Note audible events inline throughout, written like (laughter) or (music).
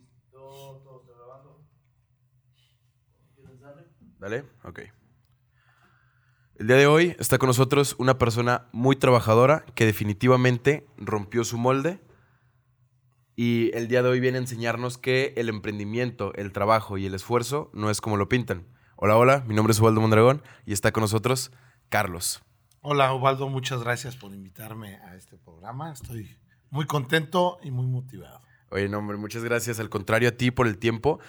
Listo, todo está grabando. ¿Quieres darle? Dale, ok. El día de hoy está con nosotros una persona muy trabajadora que definitivamente rompió su molde. Y el día de hoy viene a enseñarnos que el emprendimiento, el trabajo y el esfuerzo no es como lo pintan. Hola, hola, mi nombre es Ubaldo Mondragón y está con nosotros Carlos. Hola, Ubaldo, muchas gracias por invitarme a este programa. Estoy muy contento y muy motivado. Oye, no, hombre, muchas gracias. Al contrario a ti por el tiempo.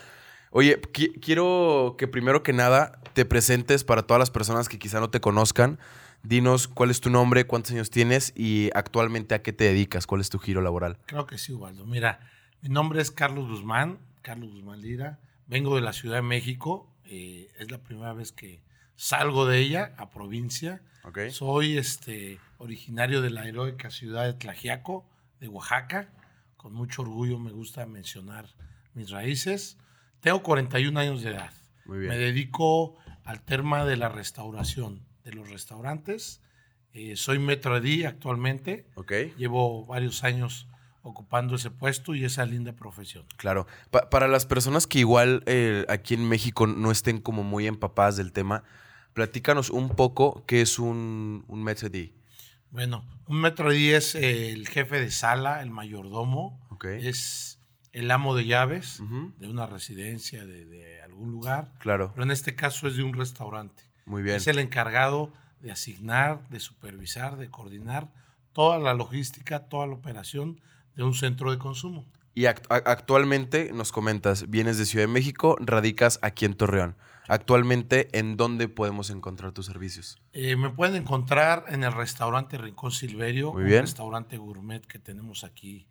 Oye, qui- quiero que primero que nada te presentes para todas las personas que quizá no te conozcan. Dinos cuál es tu nombre, cuántos años tienes y actualmente a qué te dedicas, cuál es tu giro laboral. Creo que sí, Ubaldo. Mira, mi nombre es Carlos Guzmán, Carlos Guzmán Lira. Vengo de la Ciudad de México. eh, es la primera vez que salgo de ella, a provincia. Ok. Soy este, originario de la heroica ciudad de Tlajiaco, de Oaxaca. Con mucho orgullo me gusta mencionar mis raíces. Tengo 41 años de edad. Muy bien. Me dedico al tema de la restauración de los restaurantes. Eh, soy metro de actualmente. Ok, Llevo varios años ocupando ese puesto y esa linda profesión. claro. Pa- para las personas que igual eh, aquí en México no estén como muy empapadas del tema, platícanos un poco qué es un, un maître d'. Bueno, un metro de es eh, el jefe de sala, el mayordomo. Es el amo de llaves de una residencia, de, de algún lugar. Claro, Pero en este caso es de un restaurante. muy bien. Es el encargado de asignar, de supervisar, de coordinar toda la logística, toda la operación de un centro de consumo. Y act- actualmente nos comentas, vienes de Ciudad de México, radicas aquí en Torreón. Actualmente, ¿en dónde podemos encontrar tus servicios? Eh, me pueden encontrar en el restaurante Rincón Silverio, Muy un bien. restaurante gourmet que tenemos aquí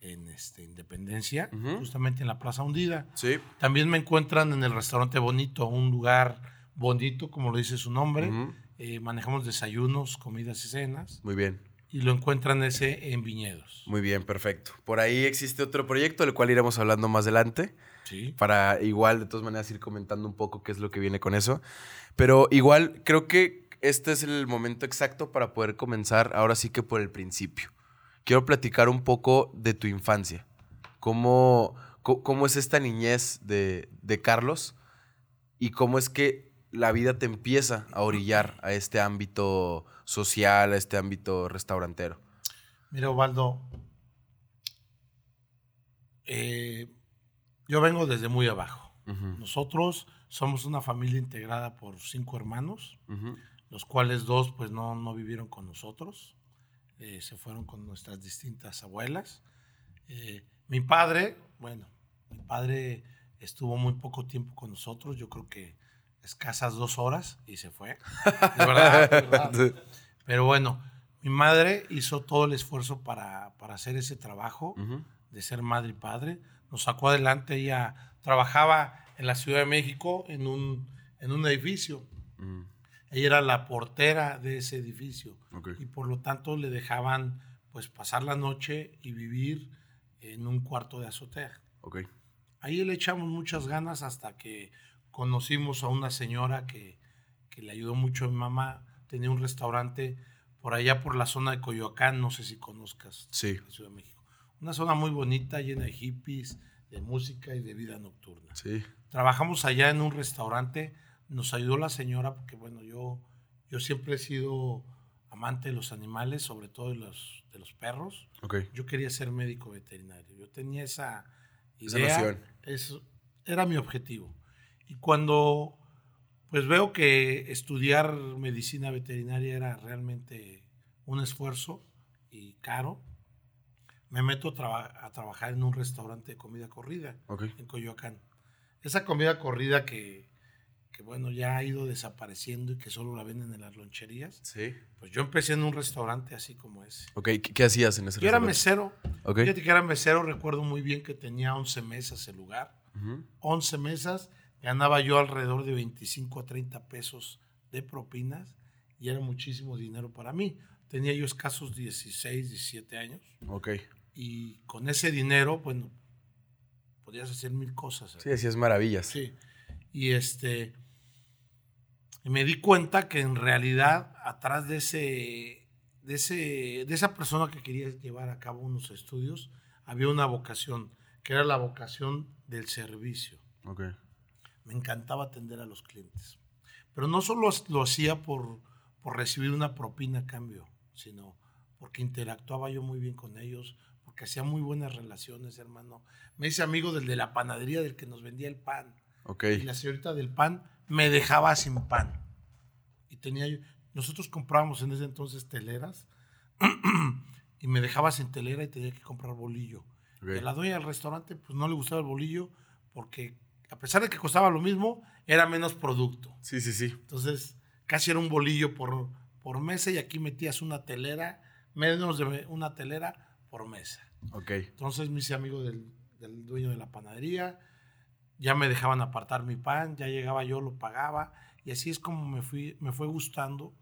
en este, Independencia, justamente en la Plaza Hundida. Sí. También me encuentran en el restaurante Bonito, un lugar bonito, como lo dice su nombre. Eh, manejamos desayunos, comidas y cenas. Muy bien, Y lo encuentran ese en Viñedos. muy bien, perfecto. Por ahí existe otro proyecto del cual iremos hablando más adelante, Sí. para igual de todas maneras ir comentando un poco qué es lo que viene con eso. Pero igual creo que este es el momento exacto para poder comenzar ahora sí que por el principio. Quiero platicar un poco de tu infancia. ¿Cómo, cómo es esta niñez de, de Carlos? ¿Y cómo es que la vida te empieza a orillar a este ámbito social, a este ámbito restaurantero? Mira, Osvaldo, eh, yo vengo desde muy abajo. Nosotros somos una familia integrada por cinco hermanos, los cuales dos pues no, no vivieron con nosotros, eh, se fueron con nuestras distintas abuelas. Eh, mi padre, bueno, mi padre estuvo muy poco tiempo con nosotros, yo creo que escasas dos horas y se fue. (laughs) De verdad, de verdad. Pero bueno, mi madre hizo todo el esfuerzo para, para hacer ese trabajo de ser madre y padre. Nos sacó adelante. Ella trabajaba en la Ciudad de México en un, en un edificio. Mm, Ella era la portera de ese edificio ok. y por lo tanto le dejaban pues pasar la noche y vivir en un cuarto de azotea. Ok. Ahí le echamos muchas ganas hasta que conocimos a una señora que, que le ayudó mucho a mi mamá. Tenía un restaurante por allá por la zona de Coyoacán, no sé si conozcas Sí. la Ciudad de México. Una zona muy bonita, llena de hippies, de música y de vida nocturna. Sí. Trabajamos allá en un restaurante, nos ayudó la señora porque, bueno, yo, yo siempre he sido amante de los animales, sobre todo de los, de los perros. Ok. Yo quería ser médico veterinario. Yo tenía esa Esa idea. noción. eso era mi objetivo. Y cuando pues veo que estudiar medicina veterinaria era realmente un esfuerzo y caro, me meto a, traba- a trabajar en un restaurante de comida corrida Ok. en Coyoacán. Esa comida corrida que, que, bueno, ya ha ido desapareciendo y que solo la venden en las loncherías, Sí. pues yo empecé en un restaurante así como ese. Ok, ¿qué, qué hacías en ese Yo era restaurante? mesero. Ok. Fíjate que era mesero, recuerdo muy bien que tenía 11 mesas el lugar. Ujú. 11 mesas, ganaba yo alrededor de 25 a 30 pesos de propinas y era muchísimo dinero para mí. Tenía yo escasos 16, 17 años Ok. Y con ese dinero, bueno, podías hacer mil cosas. Sí, hacías maravillas. Sí. Y este. Me di cuenta que en realidad, atrás de ese. De, ese, de esa persona que quería llevar a cabo unos estudios, había una vocación que era la vocación del servicio. Ok. Me encantaba atender a los clientes. Pero no solo lo hacía por, por recibir una propina a cambio, sino porque interactuaba yo muy bien con ellos, porque hacía muy buenas relaciones, hermano. Me hice amigo del de la panadería, del que nos vendía el pan. Ok. Y la señorita del pan me dejaba sin pan. Y tenía yo, nosotros comprábamos en ese entonces teleras (clears throat) y me dejaba sin telera y tenía que comprar bolillo. Ok. Y a la dueña del restaurante pues no le gustaba el bolillo porque a pesar de que costaba lo mismo, era menos producto. Sí, sí, sí. Entonces, casi era un bolillo por, por mesa y aquí metías una telera, menos de una telera por mesa. Ok. Entonces me hice amigo del, del dueño de la panadería, ya me dejaban apartar mi pan, ya llegaba yo, lo pagaba, y así es como me, fui, me fue gustando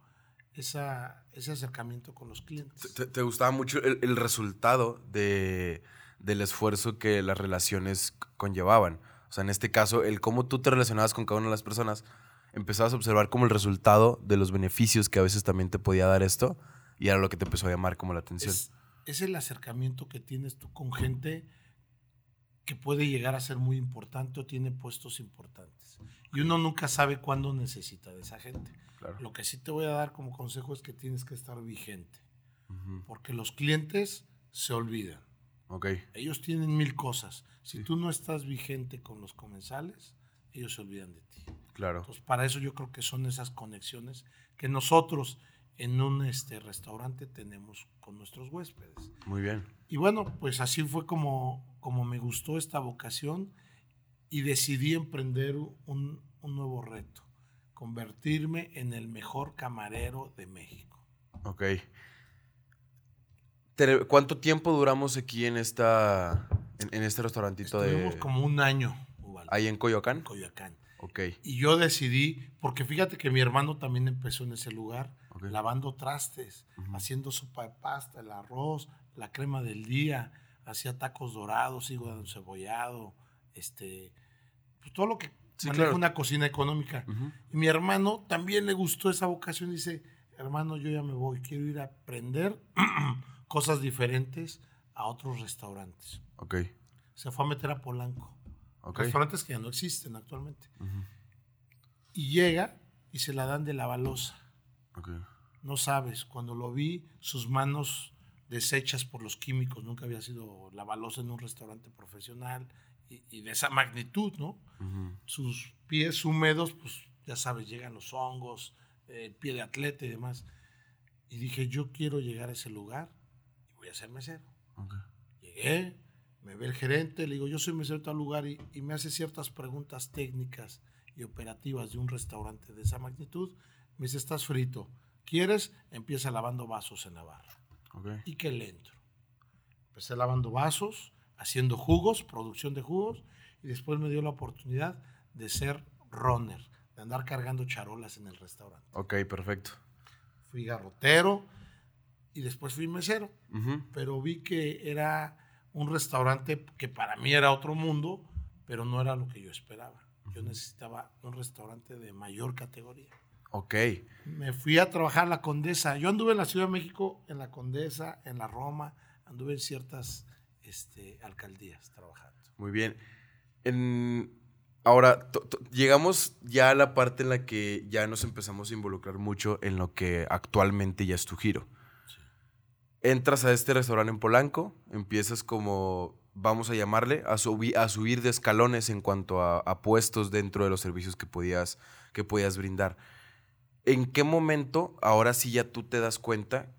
esa, ese acercamiento con los clientes. ¿Te, te gustaba mucho el, el resultado de, del esfuerzo que las relaciones conllevaban? O sea, en este caso, el cómo tú te relacionabas con cada una de las personas, empezabas a observar como el resultado de los beneficios que a veces también te podía dar esto, y era lo que te empezó a llamar como la atención. Es, es el acercamiento que tienes tú con gente que puede llegar a ser muy importante o tiene puestos importantes. Y uno nunca sabe cuándo necesita de esa gente. Claro. Lo que sí te voy a dar como consejo es que tienes que estar vigente, porque los clientes se olvidan. Ok. Ellos tienen mil cosas. Si tú no estás vigente con los comensales, ellos se olvidan de ti. Claro. Entonces, para eso yo creo que son esas conexiones que nosotros en un este, restaurante tenemos con nuestros huéspedes. Muy bien. Y bueno, pues así fue como, como me gustó esta vocación y decidí emprender un, un nuevo reto, convertirme en el mejor camarero de México. Ok. ¿Cuánto tiempo duramos aquí en esta en, en este restaurantito Estuvimos de como un año, Ubaldo, ahí en Coyoacán? Coyoacán. Y yo decidí, porque fíjate que mi hermano también empezó en ese lugar, lavando trastes, haciendo sopa de pasta, el arroz, la crema del día, hacía tacos dorados, hígado encebollado, este, pues todo lo que Sí, maneja claro. una cocina económica. Y mi hermano también le gustó esa vocación, dice, hermano, yo ya me voy, quiero ir a aprender (clears throat) cosas diferentes a otros restaurantes. Ok. Se fue a meter a Polanco, Restaurantes que ya no existen actualmente. Y llega y se la dan de la balosa. Ok. No sabes, cuando lo vi, sus manos deshechas por los químicos, nunca había sido la balosa en un restaurante profesional y, y de esa magnitud, ¿no? Sus pies húmedos, pues ya sabes, llegan los hongos, el pie de atleta y demás. Y dije, yo quiero llegar a ese lugar y voy a ser mesero. Llegué, me ve el gerente, le digo, yo soy mesero de tal lugar y, y me hace ciertas preguntas técnicas y operativas de un restaurante de esa magnitud. Me dice, estás frito. ¿Quieres? Empieza lavando vasos en la barra. ¿Y qué le entro? Empecé lavando vasos, haciendo jugos, producción de jugos, y después me dio la oportunidad de ser runner, de andar cargando charolas en el restaurante. Ok, perfecto. Fui garrotero y después fui mesero pero vi que era un restaurante que para mí era otro mundo, pero no era lo que yo esperaba. Yo necesitaba un restaurante de mayor categoría. Ok. Me fui a trabajar a la Condesa. Yo anduve en la Ciudad de México, en la Condesa, en la Roma, anduve en ciertas este, alcaldías trabajando. Muy bien. En- Ahora, llegamos ya a la parte en la que ya nos empezamos a involucrar mucho en lo que actualmente ya es tu giro. Entras a este restaurante en Polanco, empiezas como, vamos a llamarle, a, subi- a subir de escalones en cuanto a, a puestos dentro de los servicios que podías, que podías brindar. ¿En qué momento, ahora sí ya tú te das cuenta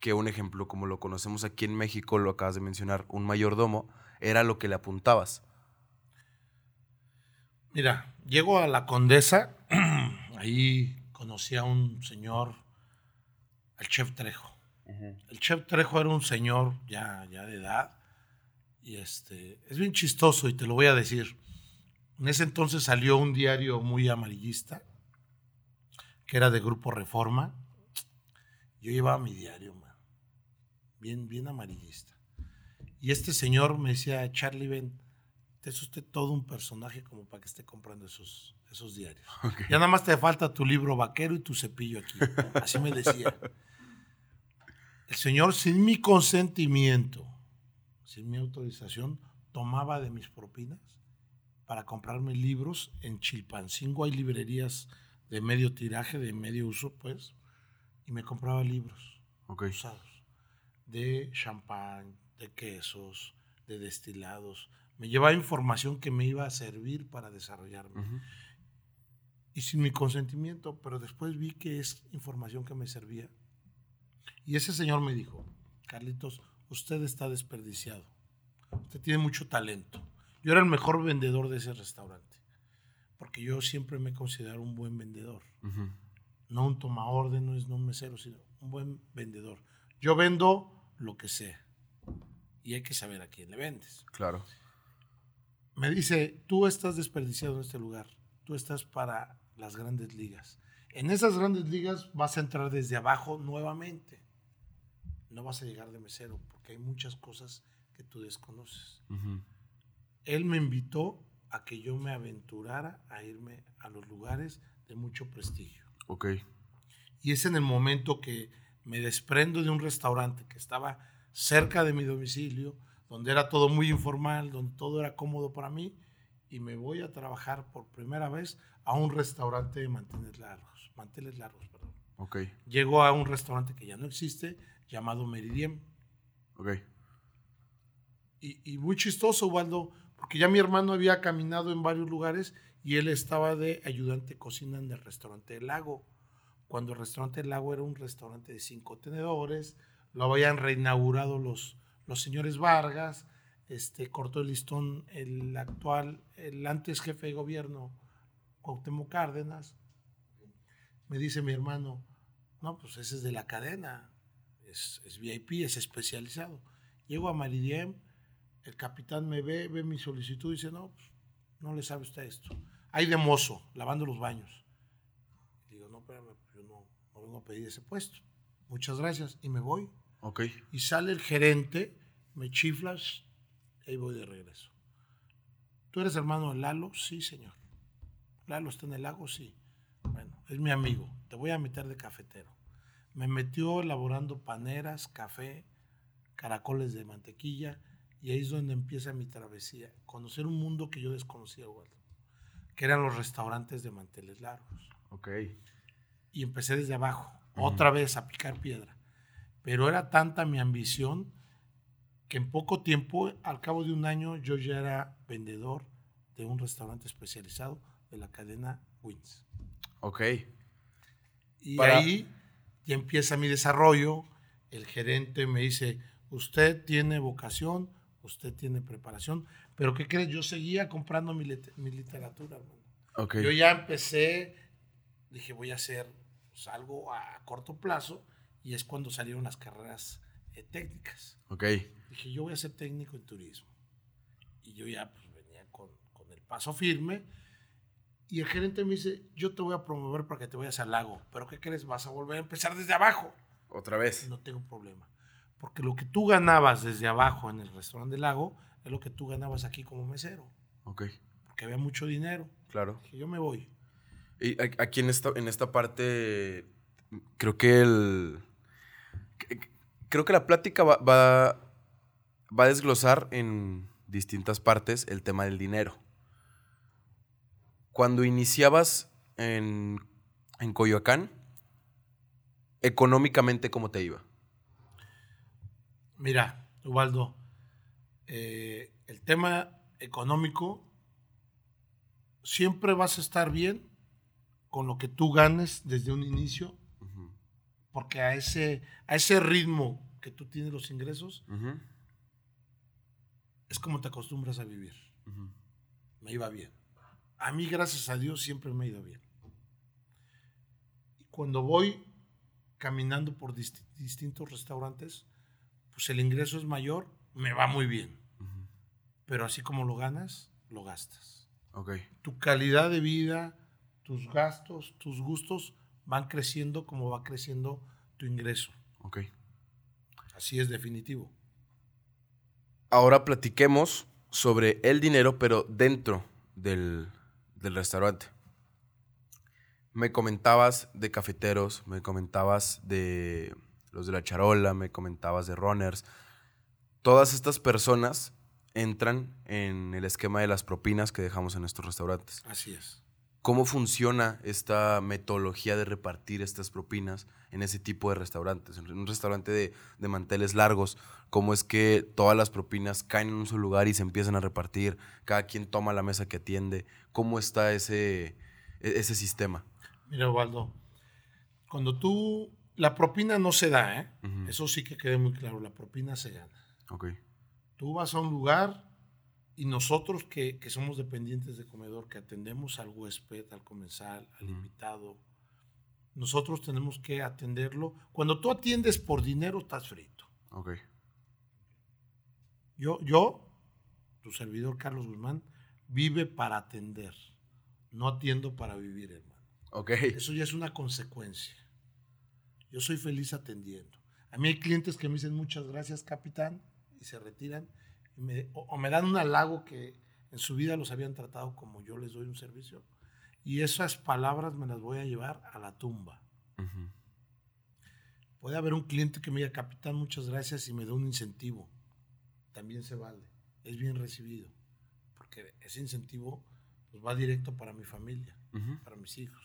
que un ejemplo como lo conocemos aquí en México, lo acabas de mencionar, un mayordomo, era lo que le apuntabas? Mira, llego a la Condesa, (clears throat) ahí conocí a un señor, al chef Trejo. El chef Trejo era un señor ya, ya de edad y este, es bien chistoso y te lo voy a decir. En ese entonces salió un diario muy amarillista que era de Grupo Reforma. Yo llevaba mi diario, man. Bien, bien amarillista. Y este señor me decía, Charlie, ven, es usted todo un personaje como para que esté comprando esos, esos diarios. (laughs) Ya nada más te falta tu libro vaquero y tu cepillo aquí. Así me decía. El señor, sin mi consentimiento, sin mi autorización, tomaba de mis propinas para comprarme libros. En Chilpancingo hay librerías de medio tiraje, de medio uso, pues, y me compraba libros usados de champán, de quesos, de destilados. Me llevaba información que me iba a servir para desarrollarme. Y sin mi consentimiento, pero después vi que es información que me servía. Y ese señor me dijo, Carlitos, usted está desperdiciado. Usted tiene mucho talento. Yo era el mejor vendedor de ese restaurante, porque yo siempre me considero un buen vendedor. Ujú. No un toma órdenes, no un mesero, sino un buen vendedor. Yo vendo lo que sea. Y hay que saber a quién le vendes. Claro. Me dice, tú estás desperdiciado en este lugar. Tú estás para las grandes ligas. En esas grandes ligas vas a entrar desde abajo nuevamente. No vas a llegar de mesero porque hay muchas cosas que tú desconoces. Ujú. Él me invitó a que yo me aventurara a irme a los lugares de mucho prestigio. Ok. Y es en el momento que me desprendo de un restaurante que estaba cerca de mi domicilio, donde era todo muy informal, donde todo era cómodo para mí, y me voy a trabajar por primera vez a un restaurante de manteles largos, manteles largos, perdón. Ok. Llego a un restaurante que ya no existe, llamado Meridiem, Ok. y, y muy chistoso, Waldo, porque ya mi hermano había caminado en varios lugares y él estaba de ayudante cocina en el restaurante del lago. Cuando el restaurante del lago era un restaurante de cinco tenedores, lo habían reinaugurado los, los señores Vargas, este, cortó el listón el actual, el antes jefe de gobierno, Cuauhtémoc Cárdenas. Me dice mi hermano, no, pues ese es de la cadena, es, es VIP, es especializado. Llego a Maridiem, el capitán me ve, ve mi solicitud y dice, no, pues, no le sabe usted esto. Hay de mozo, lavando los baños. Digo, no, espérame, pues, yo no, no vengo a pedir ese puesto. Muchas gracias. Y me voy. Ok. Y sale el gerente, me chiflas, y ahí voy de regreso. ¿Tú eres hermano de Lalo? Sí, señor. ¿Lalo está en el lago? Sí. Bueno, es mi amigo. Te voy a meter de cafetero. Me metió elaborando paneras, café, caracoles de mantequilla, y ahí es donde empieza mi travesía. Conocer un mundo que yo desconocía, Waldo, que eran los restaurantes de manteles largos Ok. y empecé desde abajo, otra vez a picar piedra. Pero era tanta mi ambición que en poco tiempo, al cabo de un año, yo ya era vendedor de un restaurante especializado de la cadena Wins. Ok. Y Para- ahí ya empieza mi desarrollo. El gerente me dice, usted tiene vocación, usted tiene preparación, pero ¿qué crees? Yo seguía comprando mi, mi literatura. hermano. Ok. Yo ya empecé, dije, voy a hacer pues, algo a corto plazo y es cuando salieron las carreras eh, técnicas. Ok. Dije, yo voy a ser técnico en turismo. Y yo ya pues, venía con, con el paso firme. Y el gerente me dice, yo te voy a promover para que te vayas al lago. Pero ¿qué crees? Vas a volver a empezar desde abajo. Otra vez. No tengo problema. Porque lo que tú ganabas desde abajo en el restaurante del lago es lo que tú ganabas aquí como mesero. Ok. Porque había mucho dinero. Claro. Dije, yo me voy. Y aquí en esta, en esta parte, creo que el. que- Creo que la plática va, va, va a desglosar en distintas partes el tema del dinero. Cuando iniciabas en, en Coyoacán, económicamente, ¿cómo te iba? Mira, Ubaldo, eh, el tema económico siempre vas a estar bien con lo que tú ganes desde un inicio, porque a ese, a ese ritmo que tú tienes los ingresos es como te acostumbras a vivir. Me iba bien. A mí, gracias a Dios, siempre me ha ido bien. Y cuando voy caminando por disti- distintos restaurantes, pues el ingreso es mayor, me va muy bien. Pero así como lo ganas, lo gastas. Ok. Tu calidad de vida, tus gastos, tus gustos van creciendo como va creciendo tu ingreso. Ok. Así es definitivo. Ahora platiquemos sobre el dinero, pero dentro del, del restaurante. Me comentabas de cafeteros, me comentabas de los de la charola, me comentabas de runners. Todas estas personas entran en el esquema de las propinas que dejamos en estos restaurantes. Así es. ¿Cómo funciona esta metodología de repartir estas propinas en ese tipo de restaurantes? En un restaurante de, de manteles largos, ¿cómo es que todas las propinas caen en un solo lugar y se empiezan a repartir? Cada quien toma la mesa que atiende. ¿Cómo está ese, e- ese sistema? Mira, Osvaldo, cuando tú. La propina no se da, ¿eh? Eso sí que quede muy claro. La propina se gana. Ok. Tú vas a un lugar y nosotros que, que somos dependientes de comedor, que atendemos al huésped, al comensal, al invitado, nosotros tenemos que atenderlo. Cuando tú atiendes por dinero, estás frito. Ok. Yo, yo, tu servidor Carlos Guzmán, vive para atender. No atiendo para vivir, hermano. Ok. Eso ya es una consecuencia. Yo soy feliz atendiendo. A mí hay clientes que me dicen muchas gracias, capitán, y se retiran. Me- o, o me dan un halago que en su vida los habían tratado como yo les doy un servicio. Y esas palabras me las voy a llevar a la tumba. Puede haber un cliente que me diga, capitán, muchas gracias y me da un incentivo. También se vale. Es bien recibido. Porque ese incentivo pues, va directo para mi familia para mis hijos.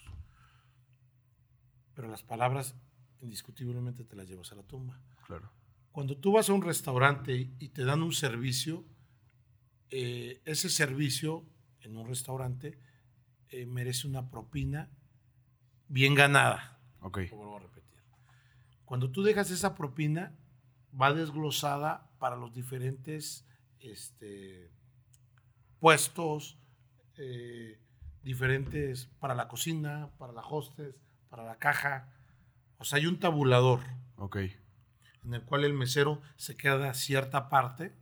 Pero las palabras indiscutiblemente te las llevas a la tumba. Claro. Cuando tú vas a un restaurante y- te dan un servicio, eh, ese servicio en un restaurante eh, merece una propina bien ganada. Ok. Lo vuelvo a repetir. Cuando tú dejas esa propina, va desglosada para los diferentes este, puestos, eh, diferentes para la cocina, para la hostess, para la caja. O sea, hay un tabulador Ok. En el cual el mesero se queda cierta parte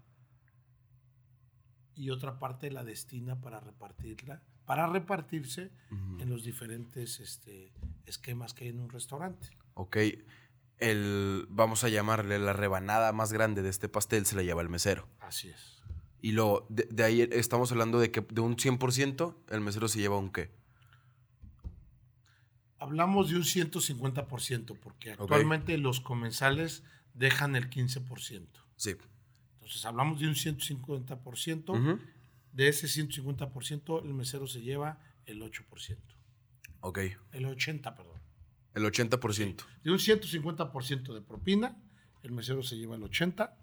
y otra parte la destina para repartirla, para repartirse en los diferentes este, esquemas que hay en un restaurante. Ok. El, vamos a llamarle la rebanada más grande de este pastel se la lleva el mesero. Así es. Y de, de ahí estamos hablando de que de un 100% el mesero se lleva un qué. Hablamos de un 150%, porque actualmente los comensales dejan el 15%. Sí. Entonces hablamos de un 150%. Ujú. De ese 150%, el mesero se lleva el 8%. Ok. El 80%, perdón. El 80%. De un 150% de propina, el mesero se lleva el 80%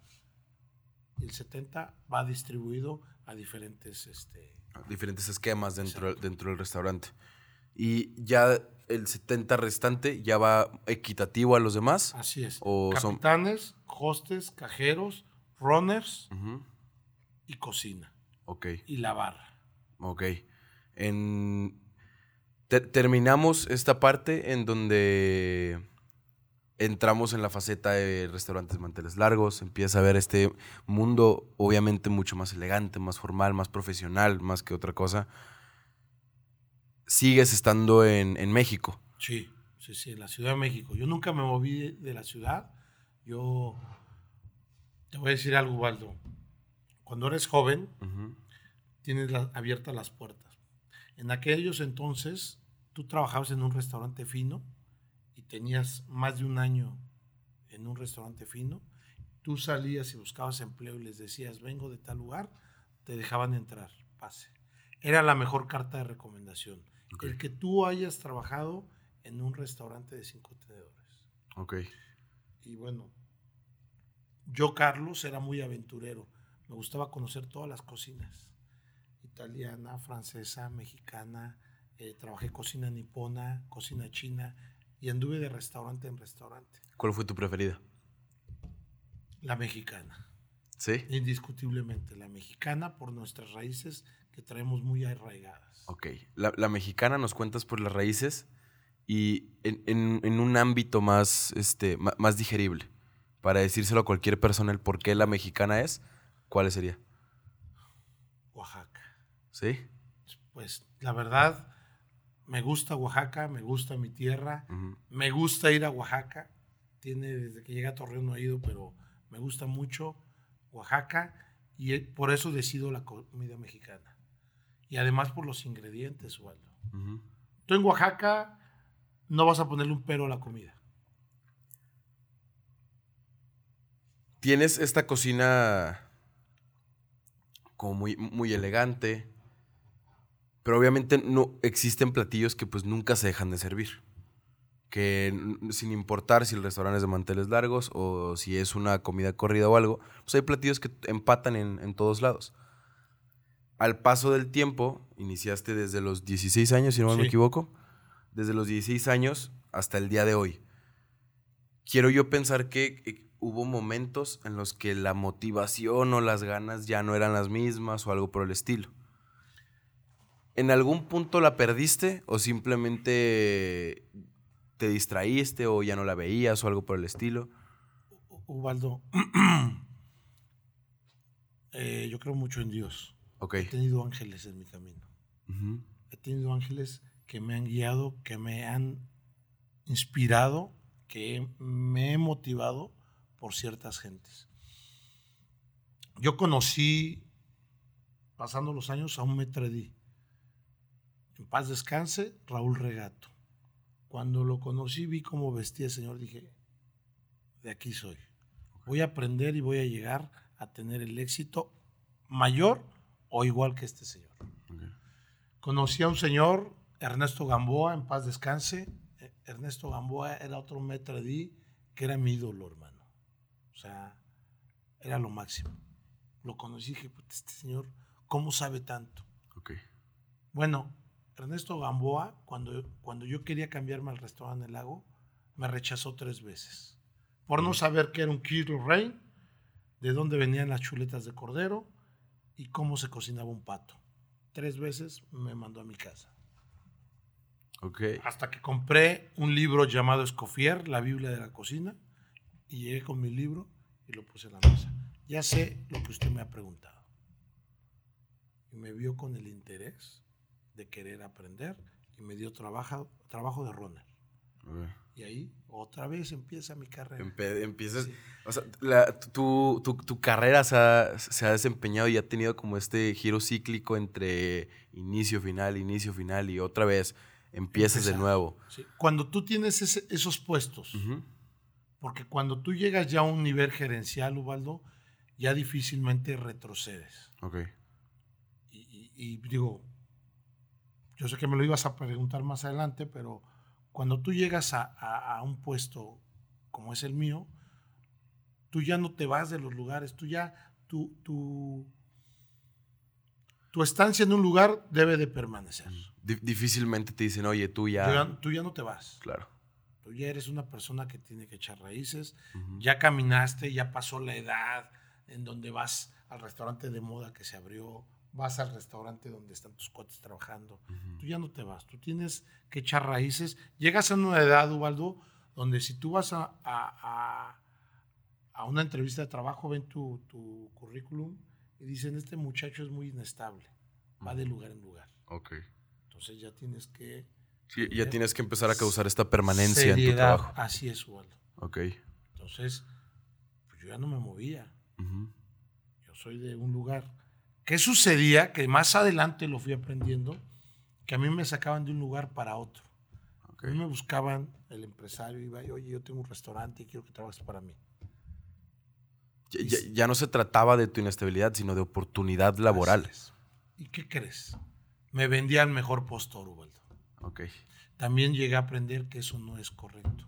y el 70% va distribuido a diferentes... Este, Diferentes esquemas dentro, Exacto. dentro del restaurante. Y ya el 70 restante ya va equitativo a los demás. así es. O son- Capitanes, hostes, cajeros, runners y cocina. Ok. Y la barra. Ok. En... ter- terminamos esta parte en donde entramos en la faceta de restaurantes manteles largos. Empieza a ver este mundo, obviamente, mucho más elegante, más formal, más profesional, más que otra cosa. Sigues estando en, en México. Sí, sí, sí, en la Ciudad de México. Yo nunca me moví de, de la ciudad. Yo te voy a decir algo, Waldo. Cuando eres joven, tienes la- abiertas las puertas. En aquellos entonces, tú trabajabas en un restaurante fino y tenías más de un año en un restaurante fino. Tú salías y buscabas empleo y les decías, vengo de tal lugar, te dejaban entrar, pase. Era la mejor carta de recomendación. El que tú hayas trabajado en un restaurante de cinco tenedores. Ok. Y bueno, yo, Carlos, era muy aventurero. Me gustaba conocer todas las cocinas. Italiana, francesa, mexicana. eh, trabajé cocina nipona, cocina china. Y anduve de restaurante en restaurante. ¿Cuál fue tu preferida? La mexicana. ¿Sí? Indiscutiblemente. La mexicana por nuestras raíces que traemos muy arraigadas. Ok. La, la mexicana nos cuentas por las raíces y en, en- en un ámbito más, este, más digerible. Para decírselo a cualquier persona el por qué la mexicana es, ¿cuál sería? Oaxaca. ¿Sí? Pues la verdad, me gusta Oaxaca, me gusta mi tierra. Me gusta ir a Oaxaca. Tiene desde que llegué a Torreón no he ido, pero me gusta mucho Oaxaca y eh, por eso decido la comida mexicana. Y además por los ingredientes, Waldo. Tú en Oaxaca no vas a ponerle un pero a la comida. Tienes esta cocina como muy, muy elegante. Pero obviamente no existen platillos que pues nunca se dejan de servir. Que sin importar si el restaurante es de manteles largos o si es una comida corrida o algo, pues hay platillos que empatan en, en todos lados. Al paso del tiempo, iniciaste desde los 16 años, si no me equivoco, desde los 16 años hasta el día de hoy. Quiero yo pensar que hubo momentos en los que la motivación o las ganas ya no eran las mismas o algo por el estilo. ¿En algún punto la perdiste o simplemente te distraíste o ya no la veías o algo por el estilo? Ubaldo, (clears throat) eh, yo creo mucho en Dios. Ok. He tenido ángeles en mi camino. Ujú. He tenido ángeles que me han guiado, que me han inspirado, que me he motivado por ciertas gentes. Yo conocí, pasando los años, a un metredí. En paz descanse, Raúl Regato. Cuando lo conocí, vi cómo vestía el señor, dije, de aquí soy. Voy a aprender y voy a llegar a tener el éxito mayor o igual que este señor. Ok. Conocí a un señor, Ernesto Gamboa, en paz descanse. Eh, Ernesto Gamboa era otro metredí que era mi ídolo, hermano. O sea, era lo máximo. Lo conocí y dije, "Puta, este señor, ¿cómo sabe tanto? Bueno, Ernesto Gamboa, cuando, cuando yo quería cambiarme al restaurante del lago, me rechazó tres veces. Por no saber qué era un kilo rey, de dónde venían las chuletas de cordero y cómo se cocinaba un pato. Tres veces me mandó a mi casa. Ok. Hasta que compré un libro llamado Escoffier, la Biblia de la cocina, y llegué con mi libro y lo puse en la mesa. Ya sé lo que usted me ha preguntado. Y me vio con el interés de querer aprender y me dio trabajo, trabajo de runner. Ok. Y ahí otra vez empieza mi carrera. Empe- empiezas, Sí. o sea, la- tu, tu- tu carrera se ha, se ha desempeñado y ha tenido como este giro cíclico entre inicio, final, inicio, final y otra vez empiezas de nuevo. Sí. Cuando tú tienes ese- esos puestos, Ujú. porque cuando tú llegas ya a un nivel gerencial, Ubaldo, ya difícilmente retrocedes. Ok. y, y- y digo, yo sé que me lo ibas a preguntar más adelante, pero cuando tú llegas a, a- a un puesto como es el mío, tú ya no te vas de los lugares, tú ya, tu, tu, tu estancia en un lugar debe de permanecer. Di- difícilmente te dicen, oye, tú Tú ya. tú ya no te vas. Claro. Tú ya eres una persona que tiene que echar raíces, ya caminaste, ya pasó la edad en donde vas al restaurante de moda que se abrió, vas al restaurante donde están tus cuates trabajando. Tú ya no te vas, tú tienes que echar raíces. Llegas a una edad, Ubaldo, donde si tú vas a, a- a- una entrevista de trabajo, ven tu, tu currículum y dicen, este muchacho es muy inestable, va de lugar en lugar. Ok. Entonces ya tienes que... Sí, ya tienes que empezar a causar esta permanencia en tu trabajo. Así es, Ubaldo. Ok. Entonces, pues yo ya no me movía. Yo soy de un lugar. ¿Qué sucedía? Que más adelante lo fui aprendiendo, que a mí me sacaban de un lugar para otro. Ok. A mí me buscaban el empresario, iba, y, oye, yo tengo un restaurante y quiero que trabajes para mí. Ya, ya- ya no se trataba de tu inestabilidad, sino de oportunidad laboral. Así es. ¿Y qué crees? Me vendían mejor postor, Ubaldo. Ok. También llegué a aprender que eso no es correcto.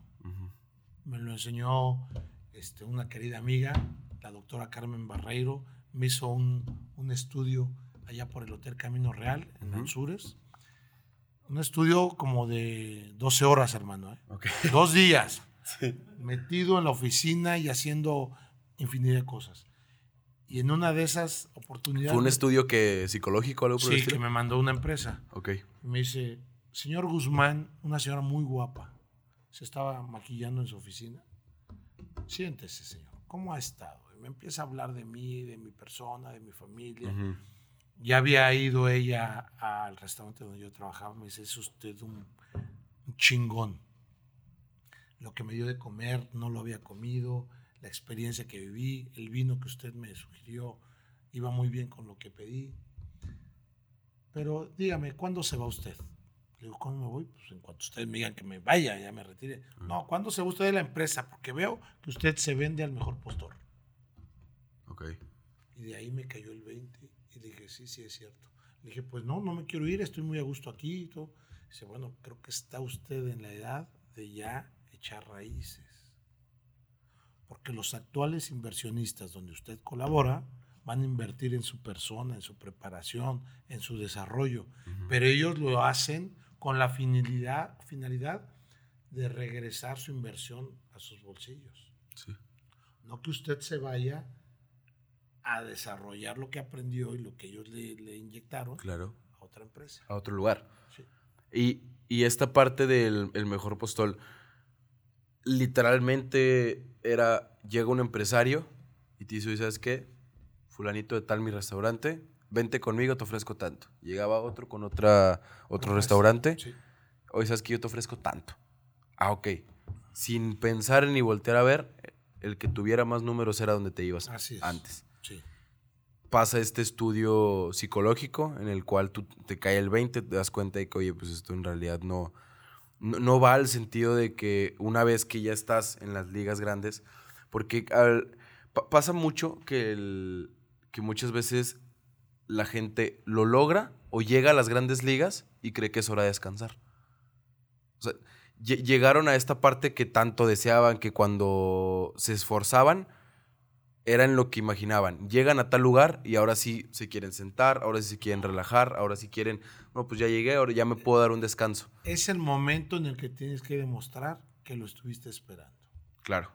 Me lo enseñó este, una querida amiga, la doctora Carmen Barreiro. Me hizo un, un estudio allá por el Hotel Camino Real, en Ujú. Anzures. Un estudio como de 12 horas, hermano. ¿eh? Ok. (laughs) Dos días. Sí. Metido en la oficina y haciendo infinidad de cosas. Y en una de esas oportunidades... ¿Fue un estudio que psicológico o algo por el Sí, estilo? que me mandó una empresa. Ok. Me dice, señor Guzmán, una señora muy guapa, se estaba maquillando en su oficina. Siéntese, señor. ¿Cómo ha estado? Me empieza a hablar de mí, de mi persona, de mi familia. Ujú. Ya había ido ella al restaurante donde yo trabajaba. Me dice, es usted un, un chingón. Lo que me dio de comer no lo había comido. La experiencia que viví, el vino que usted me sugirió, iba muy bien con lo que pedí. Pero dígame, ¿cuándo se va usted? Le digo, ¿cuándo me voy? Pues en cuanto ustedes me digan que me vaya, ya me retire. No, ¿cuándo se va usted de la empresa? Porque veo que usted se vende al mejor postor. Ok. Y de ahí me cayó el 20 Y dije, sí, sí, es cierto. Le dije, pues no, no me quiero ir, estoy muy a gusto aquí y todo. Dice, bueno, creo que está usted en la edad de ya echar raíces. Porque los actuales inversionistas donde usted colabora van a invertir en su persona, en su preparación, en su desarrollo. Pero ellos lo hacen con la finalidad, finalidad de regresar su inversión a sus bolsillos. Sí. No que usted se vaya a desarrollar lo que aprendió y lo que ellos le, le inyectaron Claro. a otra empresa. A otro lugar. Sí. Y, y esta parte del el mejor postol, literalmente era, llega un empresario y te dice, "Oye, ¿sabes qué? Fulanito de tal mi restaurante, vente conmigo, te ofrezco tanto. Llegaba otro con otra, otro restaurante, Sí. oye, ¿sabes qué? Yo te ofrezco tanto. Ah, ok. Sin pensar ni voltear a ver, el que tuviera más números era donde te ibas Así es. antes. Pasa este estudio psicológico en el cual tú te cae el 20, te das cuenta de que, oye, pues esto en realidad no, no, va al sentido de que una vez que ya estás en las ligas grandes, porque pasa mucho que, que muchas veces la gente lo logra o llega a las grandes ligas y cree que es hora de descansar. O sea, lle- llegaron a esta parte que tanto deseaban, que cuando se esforzaban, era en lo que imaginaban. Llegan a tal lugar y ahora sí se quieren sentar, ahora sí se quieren relajar, ahora sí quieren, no, pues ya llegué, ahora ya me puedo dar un descanso. Es el momento en el que tienes que demostrar que lo estuviste esperando. Claro.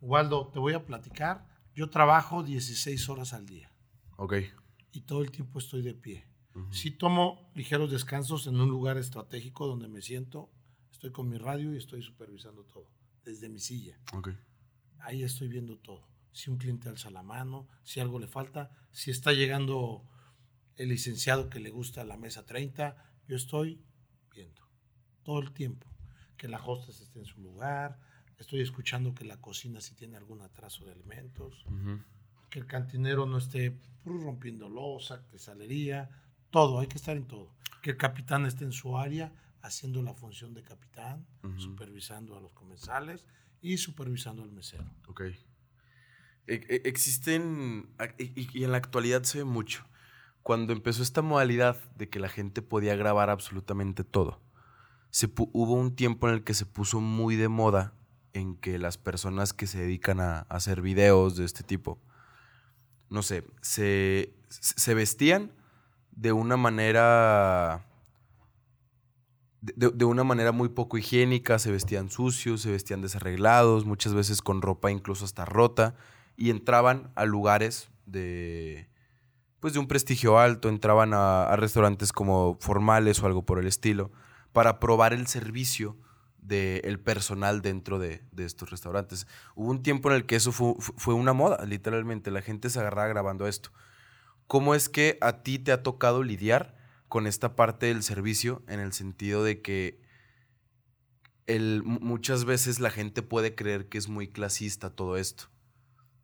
Waldo, te voy a platicar. Yo trabajo 16 horas al día Ok. y todo el tiempo estoy de pie. Ujú. Sí tomo ligeros descansos en un lugar estratégico donde me siento, estoy con mi radio y estoy supervisando todo, desde mi silla. Ok. Ahí estoy viendo todo. Si un cliente alza la mano, si algo le falta, si está llegando el licenciado que le gusta la mesa 30, yo estoy viendo todo el tiempo. Que la hostess esté en su lugar, estoy escuchando que la cocina si tiene algún atraso de alimentos, que el cantinero no esté rompiendo losa, que salería, todo, hay que estar en todo. Que el capitán esté en su área haciendo la función de capitán, supervisando a los comensales y supervisando al mesero. Ok. E- e- existen, y, en la actualidad se ve mucho, cuando empezó esta modalidad de que la gente podía grabar absolutamente todo, se hubo un tiempo en el que se puso muy de moda en que las personas que se dedican a, hacer videos de este tipo, no sé, se, se vestían de una manera de- de una manera muy poco higiénica, se vestían sucios, se vestían desarreglados, muchas veces con ropa incluso hasta rota, y entraban a lugares de, pues de un prestigio alto, entraban a, restaurantes como formales o algo por el estilo, para probar el servicio del personal dentro de, de estos restaurantes. Hubo un tiempo en el que eso fue, fue una moda, literalmente, la gente se agarraba grabando esto. ¿Cómo es que a ti te ha tocado lidiar con esta parte del servicio en el sentido de que el, mu- muchas veces la gente puede creer que es muy clasista todo esto?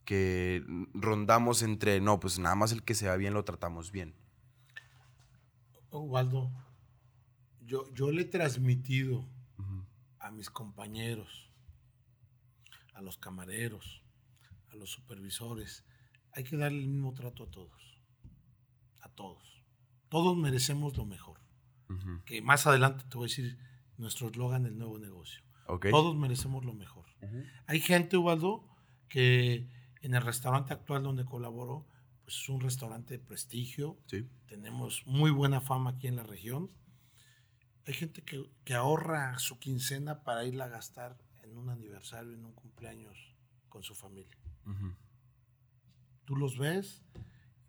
Que rondamos entre, no, pues nada más el que se va bien lo tratamos bien. Waldo, yo, yo le he transmitido a mis compañeros, a los camareros, a los supervisores, hay que darle el mismo trato a todos. A todos. Todos merecemos lo mejor. Que más adelante te voy a decir nuestro eslogan del nuevo negocio. Ok. Todos merecemos lo mejor. Hay gente, Ubaldo, que en el restaurante actual donde colaboro, pues es un restaurante de prestigio, Sí. tenemos muy buena fama aquí en la región. Hay gente que, que ahorra su quincena para irla a gastar en un aniversario, en un cumpleaños con su familia. Ujú. Tú los ves,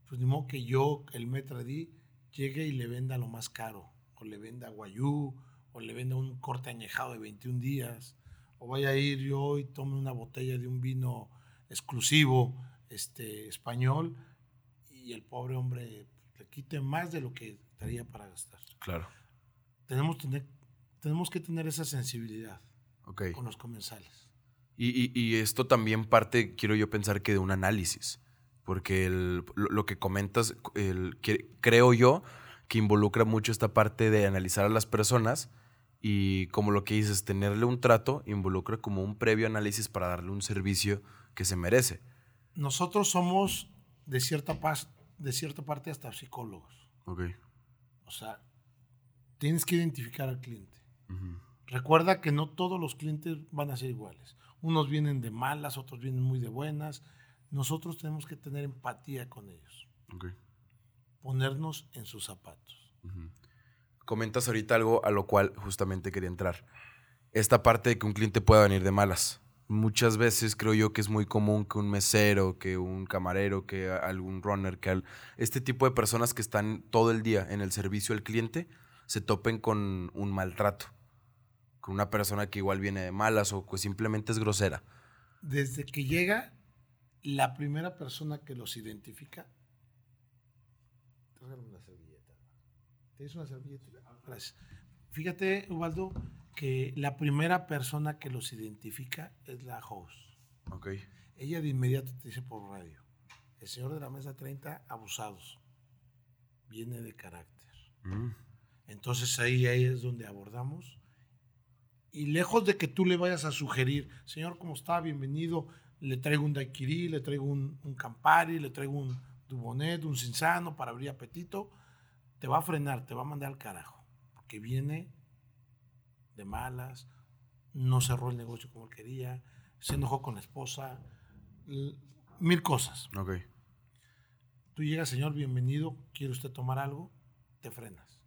pues ni modo que yo, el metradí, llegue y le venda lo más caro, o le venda guayú, o le venda un corte añejado de 21 días, o vaya a ir yo y tome una botella de un vino exclusivo este, español y el pobre hombre le quite más de lo que estaría para gastar. Claro. Tenemos, tener, tenemos que tener esa sensibilidad Ok. con los comensales. Y, y- y esto también parte, quiero yo pensar que de un análisis, porque el- lo, lo que comentas, el, que, creo yo, que involucra mucho esta parte de analizar a las personas y como lo que dices, tenerle un trato, involucra como un previo análisis para darle un servicio que se merece. nosotros somos de cierta, pas- de cierta parte hasta psicólogos. Ok. O sea, tienes que identificar al cliente. Recuerda que no todos los clientes van a ser iguales. Unos vienen de malas, otros vienen muy de buenas. Nosotros tenemos que tener empatía con ellos, Ok. ponernos en sus zapatos. Ujú. Comentas ahorita algo a lo cual justamente quería entrar. Esta parte de que un cliente pueda venir de malas. Muchas veces creo yo que es muy común que un mesero, que un camarero, que algún runner, que este tipo de personas que están todo el día en el servicio al cliente se topen con un maltrato. Con una persona que igual viene de malas o que simplemente es grosera. Desde que llega, la primera persona que los identifica. ¿Tienes una servilleta? Gracias. Fíjate, Ubaldo, que la primera persona que los identifica es la host. Ok. Ella de inmediato te dice por radio, el señor de la mesa 30, abusados. Viene de carácter. Mm, Entonces ahí, ahí es donde abordamos. Y lejos de que tú le vayas a sugerir, señor, ¿cómo está? Bienvenido. Le traigo un daiquiri, le traigo un, un Campari, le traigo un Dubonet, un Cinzano para abrir apetito. Te va a frenar, te va a mandar al carajo. Porque viene de malas, no cerró el negocio como él quería, se enojó con la esposa, mil cosas. Ok. Tú llegas, señor, bienvenido, ¿quiere usted tomar algo? Te frenas.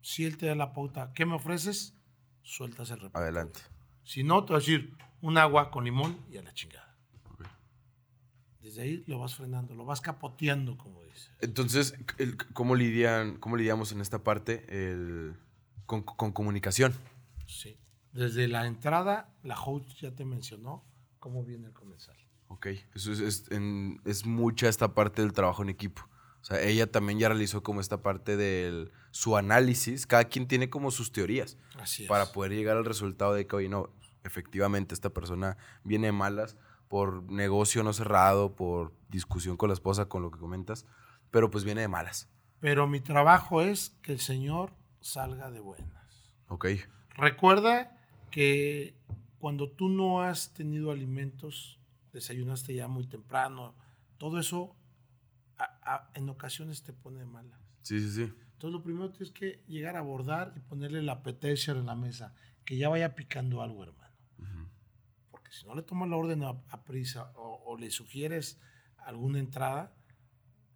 Si él te da la pauta, ¿qué me ofreces? Sueltas el reparto. Adelante. Si no, te va a decir un agua con limón y a la chingada. Desde ahí lo vas frenando, lo vas capoteando, como dice. Entonces, ¿cómo, lidian, ¿cómo lidiamos en esta parte el- con, con comunicación? Sí. Desde la entrada, la host ya te mencionó cómo viene el comensal. Ok, eso es, es, en- es mucha esta parte del trabajo en equipo. O sea, ella también ya realizó como esta parte de su análisis. Cada quien tiene como sus teorías Así es. para poder llegar al resultado de que, oye, no, efectivamente esta persona viene de malas por negocio no cerrado, por discusión con la esposa, con lo que comentas, pero pues viene de malas. Pero mi trabajo es que el señor salga de buenas. Ok, Recuerda que cuando tú no has tenido alimentos, desayunaste ya muy temprano, todo eso a- a- en ocasiones te pone de malas. sí, sí, sí. Entonces lo primero tienes que llegar a abordar y ponerle la apetecier en la mesa, que ya vaya picando algo, hermano. Porque si no le tomas la orden a, a prisa o, o le sugieres alguna entrada,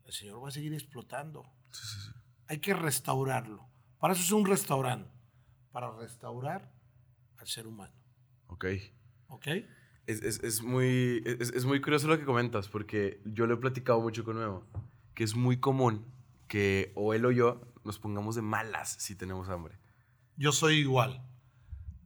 el señor va a seguir explotando. Sí, sí, sí. Hay que restaurarlo. Para eso es un restaurante, para restaurar al ser humano. Ok. ¿Ok? Es, es- es muy, es, es muy curioso lo que comentas, porque yo lo he platicado mucho con Memo, que es muy común que o él o yo nos pongamos de malas si tenemos hambre. Yo soy igual.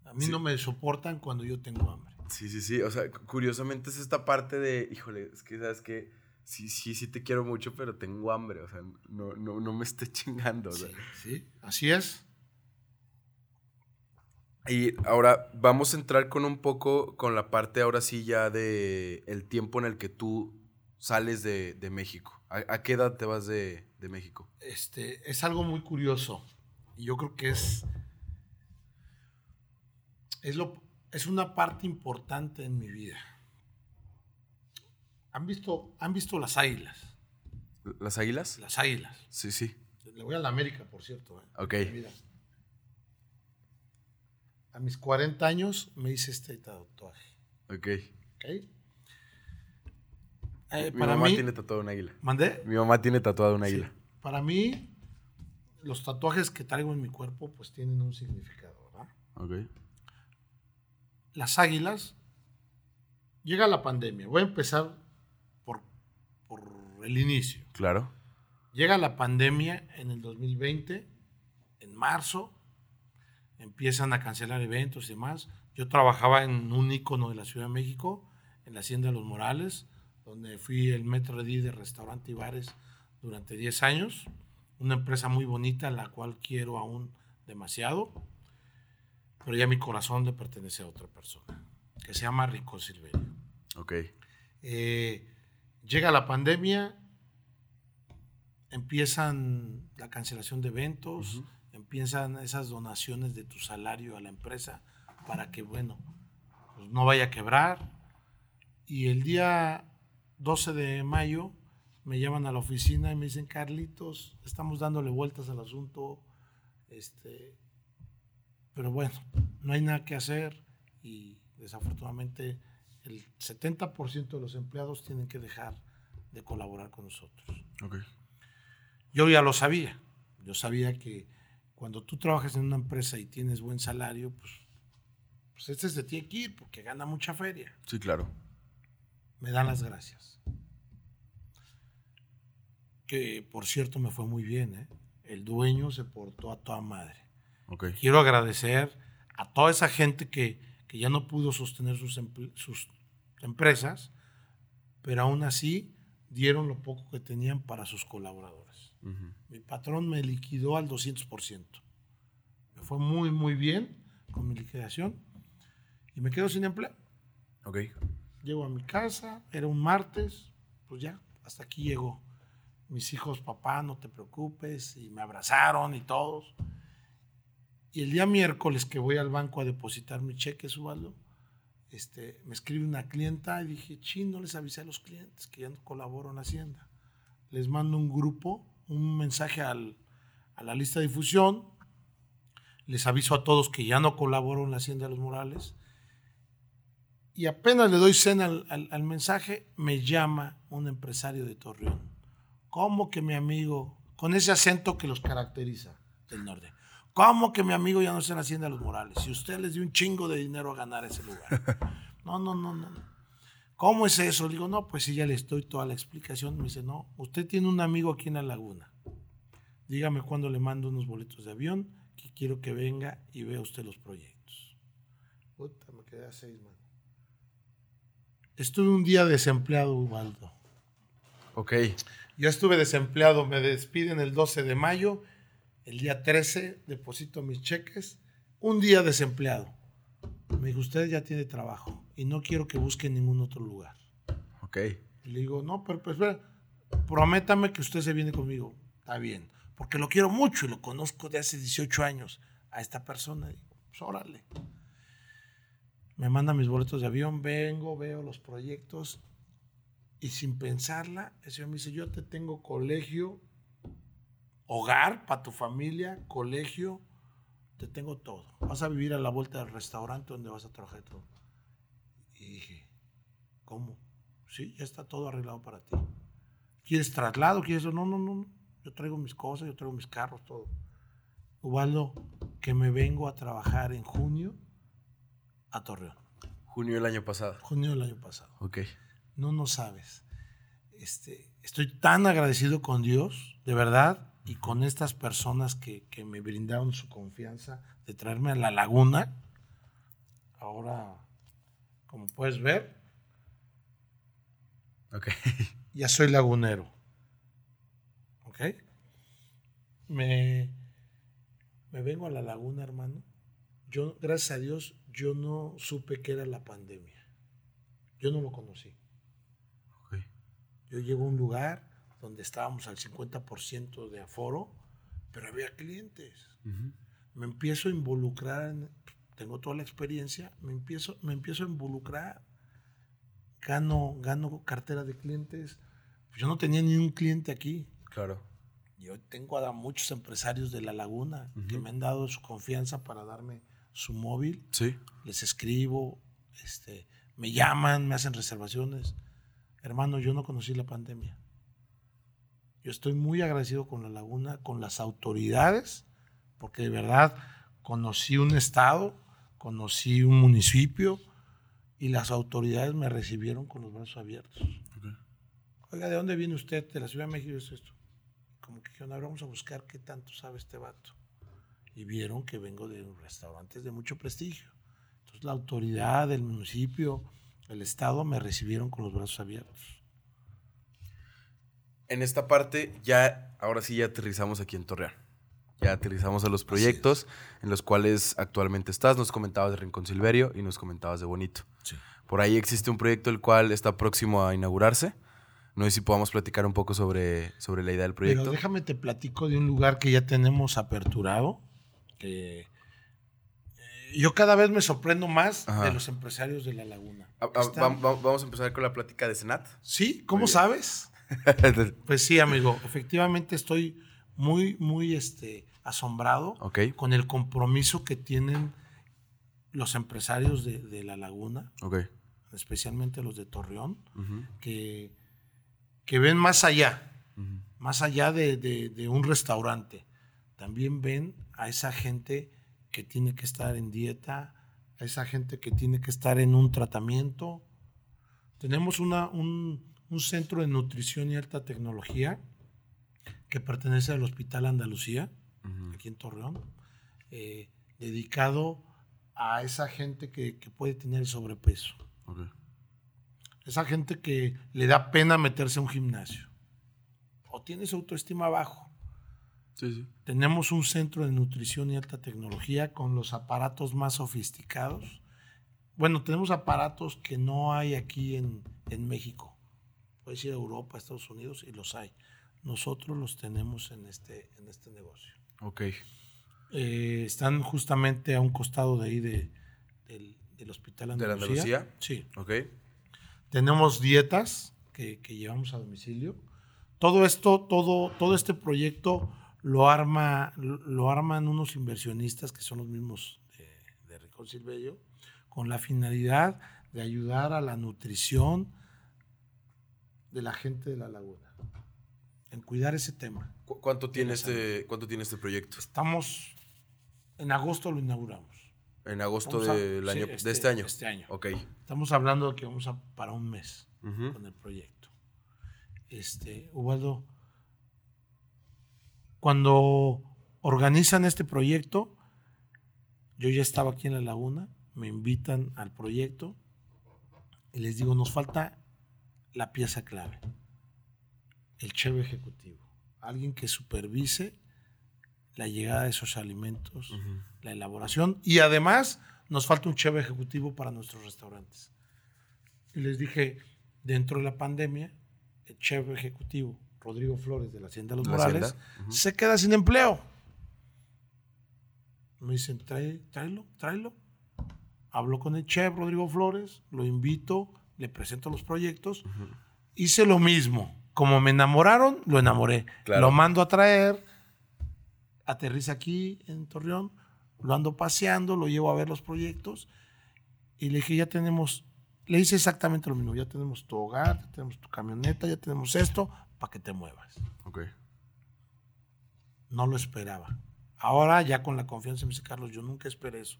A mí Sí. no me soportan cuando yo tengo hambre. Sí, sí, sí. O sea, cu- curiosamente es esta parte de, híjole, es que sabes que sí, sí, sí te quiero mucho, pero tengo hambre. O sea, no, no, no me esté (laughs) chingando. o sea. Sí, así es. Y ahora vamos a entrar con un poco con la parte ahora sí ya de el tiempo en el que tú sales de, de México. ¿A, a qué edad te vas de, de México? Este, es algo muy curioso. Y yo creo que es. Es, lo, es una parte importante en mi vida. ¿Han visto, ¿Han visto las águilas? ¿Las águilas? Las águilas. Sí, sí. Le voy a la América, por cierto. ¿eh? Ok. Mira. A mis 40 años me hice este tatuaje. Ok. ¿ok? Eh, Mi para mamá mí, tiene tatuado un águila. ¿Mandé? Mi mamá tiene tatuado un águila. Sí. Para mí, los tatuajes que traigo en mi cuerpo pues tienen un significado, ¿verdad? Ok. Las águilas, llega la pandemia. Voy a empezar por, por el inicio. Claro. Llega la pandemia en el 2020, en marzo, empiezan a cancelar eventos y demás. Yo trabajaba en un ícono de la Ciudad de México, en la Hacienda de los Morales, donde fui el metro de de restaurante y bares durante 10 años. Una empresa muy bonita, la cual quiero aún demasiado, pero ya mi corazón le pertenece a otra persona, que se llama Rico Silverio. Ok. Eh, llega la pandemia, empiezan la cancelación de eventos, empiezan esas donaciones de tu salario a la empresa para que, bueno, pues no vaya a quebrar. Y el día 12 de mayo me llaman a la oficina y me dicen, Carlitos, estamos dándole vueltas al asunto, este, pero bueno, no hay nada que hacer y desafortunadamente el 70% de los empleados tienen que dejar de colaborar con nosotros. Ok. Yo ya lo sabía. Yo sabía que cuando tú trabajas en una empresa y tienes buen salario, pues, pues este se tiene que ir porque gana mucha feria. Sí, claro. Me dan las gracias. Que por cierto me fue muy bien, ¿eh? El dueño se portó a toda madre. Quiero agradecer a toda esa gente que, que ya no pudo sostener sus, sus empresas, pero aún así dieron lo poco que tenían para sus colaboradores. Mi patrón me liquidó al 200%. Me fue muy, muy bien con mi liquidación y me quedo sin empleo. Ok. Llego a mi casa, era un martes, pues ya, hasta aquí llegó. Mis hijos, papá, no te preocupes, y me abrazaron y todos. Y el día miércoles que voy al banco a depositar mi cheque, Ubaldo, este, me escribe una clienta y dije, chin, no les avisé a los clientes que ya no colaboro en Hacienda. Les mando un grupo, un mensaje al- a la lista de difusión, les aviso a todos que ya no colaboro en la Hacienda de los Morales y apenas le doy cena al, al- al mensaje, me llama un empresario de Torreón. ¿Cómo que mi amigo, con ese acento que los caracteriza del norte, cómo que mi amigo ya no está en Hacienda de los Morales? Si usted les dio un chingo de dinero a ganar ese lugar. (laughs) No, no, no, no. no. ¿Cómo es eso? Le digo, no, pues sí, ya le estoy toda la explicación. Me dice, no, usted tiene un amigo aquí en la laguna. Dígame cuándo le mando unos boletos de avión, que quiero que venga y vea usted los proyectos. Puta, me quedé a seis, man. Estuve un día desempleado, Ubaldo. Ok. Yo estuve desempleado, me despiden el 12 de mayo, el día 13 deposito mis cheques, un día desempleado. Me dijo, usted ya tiene trabajo y no quiero que busque en ningún otro lugar. Ok. Y le digo, no, pero pues espera, prométame que usted se viene conmigo. Está bien, porque lo quiero mucho y lo conozco de hace 18 años a esta persona. Y digo, pues órale. Me manda mis boletos de avión, vengo, veo los proyectos y sin pensarla, el señor me dice, yo te tengo colegio, hogar para tu familia, colegio, te tengo todo. Vas a vivir a la vuelta del restaurante donde vas a trabajar todo. Y dije, ¿cómo? Sí, ya está todo arreglado para ti. ¿Quieres traslado? ¿Quieres eso? No, no, no. no. Yo traigo mis cosas, yo traigo mis carros, todo. Ubaldo, que me vengo a trabajar en junio a Torreón. Junio del año pasado. Junio del año pasado. Ok. No, no sabes. Este, estoy tan agradecido con Dios, de verdad, y con estas personas que, que me brindaron su confianza de traerme a la laguna. Ahora, como puedes ver, Ok. ya soy lagunero. ¿Ok? Me, me vengo a la laguna, hermano. Yo, gracias a Dios, yo no supe que era la pandemia. Yo no lo conocí. Yo llego a un lugar donde estábamos al 50% de aforo, pero había clientes. Ujú. Me empiezo a involucrar, en- tengo toda la experiencia, me empiezo, me empiezo a involucrar. Gano, gano cartera de clientes. Yo no tenía ni un cliente aquí. Claro. Yo tengo a muchos empresarios de La Laguna que Ujú. me han dado su confianza para darme su móvil. Sí. Les escribo, este, me llaman, me hacen reservaciones. Hermano, yo no conocí la pandemia. Yo estoy muy agradecido con La Laguna, con las autoridades, porque de verdad conocí un estado, conocí un municipio y las autoridades me recibieron con los brazos abiertos. Oiga, ¿de dónde viene usted? De la Ciudad de México es esto. Como que dijeron, "A ver, vamos a buscar qué tanto sabe este vato. Y vieron que vengo de restaurantes de mucho prestigio. Entonces la autoridad, el municipio, el Estado me recibieron con los brazos abiertos. En esta parte ya, ahora sí ya aterrizamos aquí en Torreón. Ya aterrizamos a los proyectos en los cuales actualmente estás. Nos comentabas de Rincón Silverio y nos comentabas de Bonito. Por ahí existe un proyecto el cual está próximo a inaugurarse. No sé si podamos platicar un poco sobre, sobre la idea del proyecto. Pero déjame te platico de un lugar que ya tenemos aperturado. Que eh, yo cada vez me sorprendo más Ajá. de los empresarios de la laguna. Ah, ah, Están- va- va- vamos a empezar con la plática de Senat. Sí, ¿cómo sabes? (laughs) Pues sí, amigo, efectivamente estoy muy, muy este, asombrado con el compromiso que tienen los empresarios de, de La Laguna, especialmente los de Torreón, que, que ven más allá, más allá de, de- de un restaurante. También ven a esa gente que tiene que estar en dieta, a esa gente que tiene que estar en un tratamiento. Tenemos una, un, un centro de nutrición y alta tecnología que pertenece al Hospital Andalucía, aquí en Torreón, eh, dedicado a esa gente que, que puede tener sobrepeso. Ok. Esa gente que le da pena meterse a un gimnasio. O tiene su autoestima bajo. Sí, sí. Tenemos un centro de nutrición y alta tecnología con los aparatos más sofisticados. Bueno, tenemos aparatos que no hay aquí en, en México. Puedes ir a Europa, a Estados Unidos y los hay. Nosotros los tenemos en este, en este negocio. Ok. Eh, están justamente a un costado de ahí de- del, del Hospital ¿De la Andalucía. Andalucía? Sí. Ok. Tenemos dietas que, que llevamos a domicilio. Todo esto, todo, todo este proyecto lo arma, lo arman unos inversionistas que son los mismos de, de Rincón Silvello, con la finalidad de ayudar a la nutrición de la gente de la laguna, en cuidar ese tema. ¿Cu- ¿Cuánto tiene, este, ¿Cuánto tiene este proyecto? Estamos, en agosto lo inauguramos. En agosto Vamos a- del sí, año, este- de este año. este año. Ok. Estamos hablando de que vamos a para un mes. Con el proyecto. Este, Ubaldo, cuando organizan este proyecto, yo ya estaba aquí en la laguna, me invitan al proyecto y les digo, nos falta la pieza clave, el chef ejecutivo, alguien que supervise la llegada de esos alimentos, la elaboración y además nos falta un chef ejecutivo para nuestros restaurantes. Y les dije, dentro de la pandemia, el chef ejecutivo Rodrigo Flores de la Hacienda Los ¿De la Morales Hacienda? Se queda sin empleo. Me dicen, "Trae- tráelo, tráelo. Hablo con el chef Rodrigo Flores, lo invito, le presento los proyectos. Hice lo mismo. Como me enamoraron, lo enamoré. Claro. Lo mando a traer, aterriza aquí en Torreón, lo ando paseando, lo llevo a ver los proyectos y le dije, ya tenemos, le hice exactamente lo mismo, ya tenemos tu hogar, ya tenemos tu camioneta, ya tenemos esto, para que te muevas. Ok. No lo esperaba. Ahora ya con la confianza me dice Carlos, yo nunca esperé eso.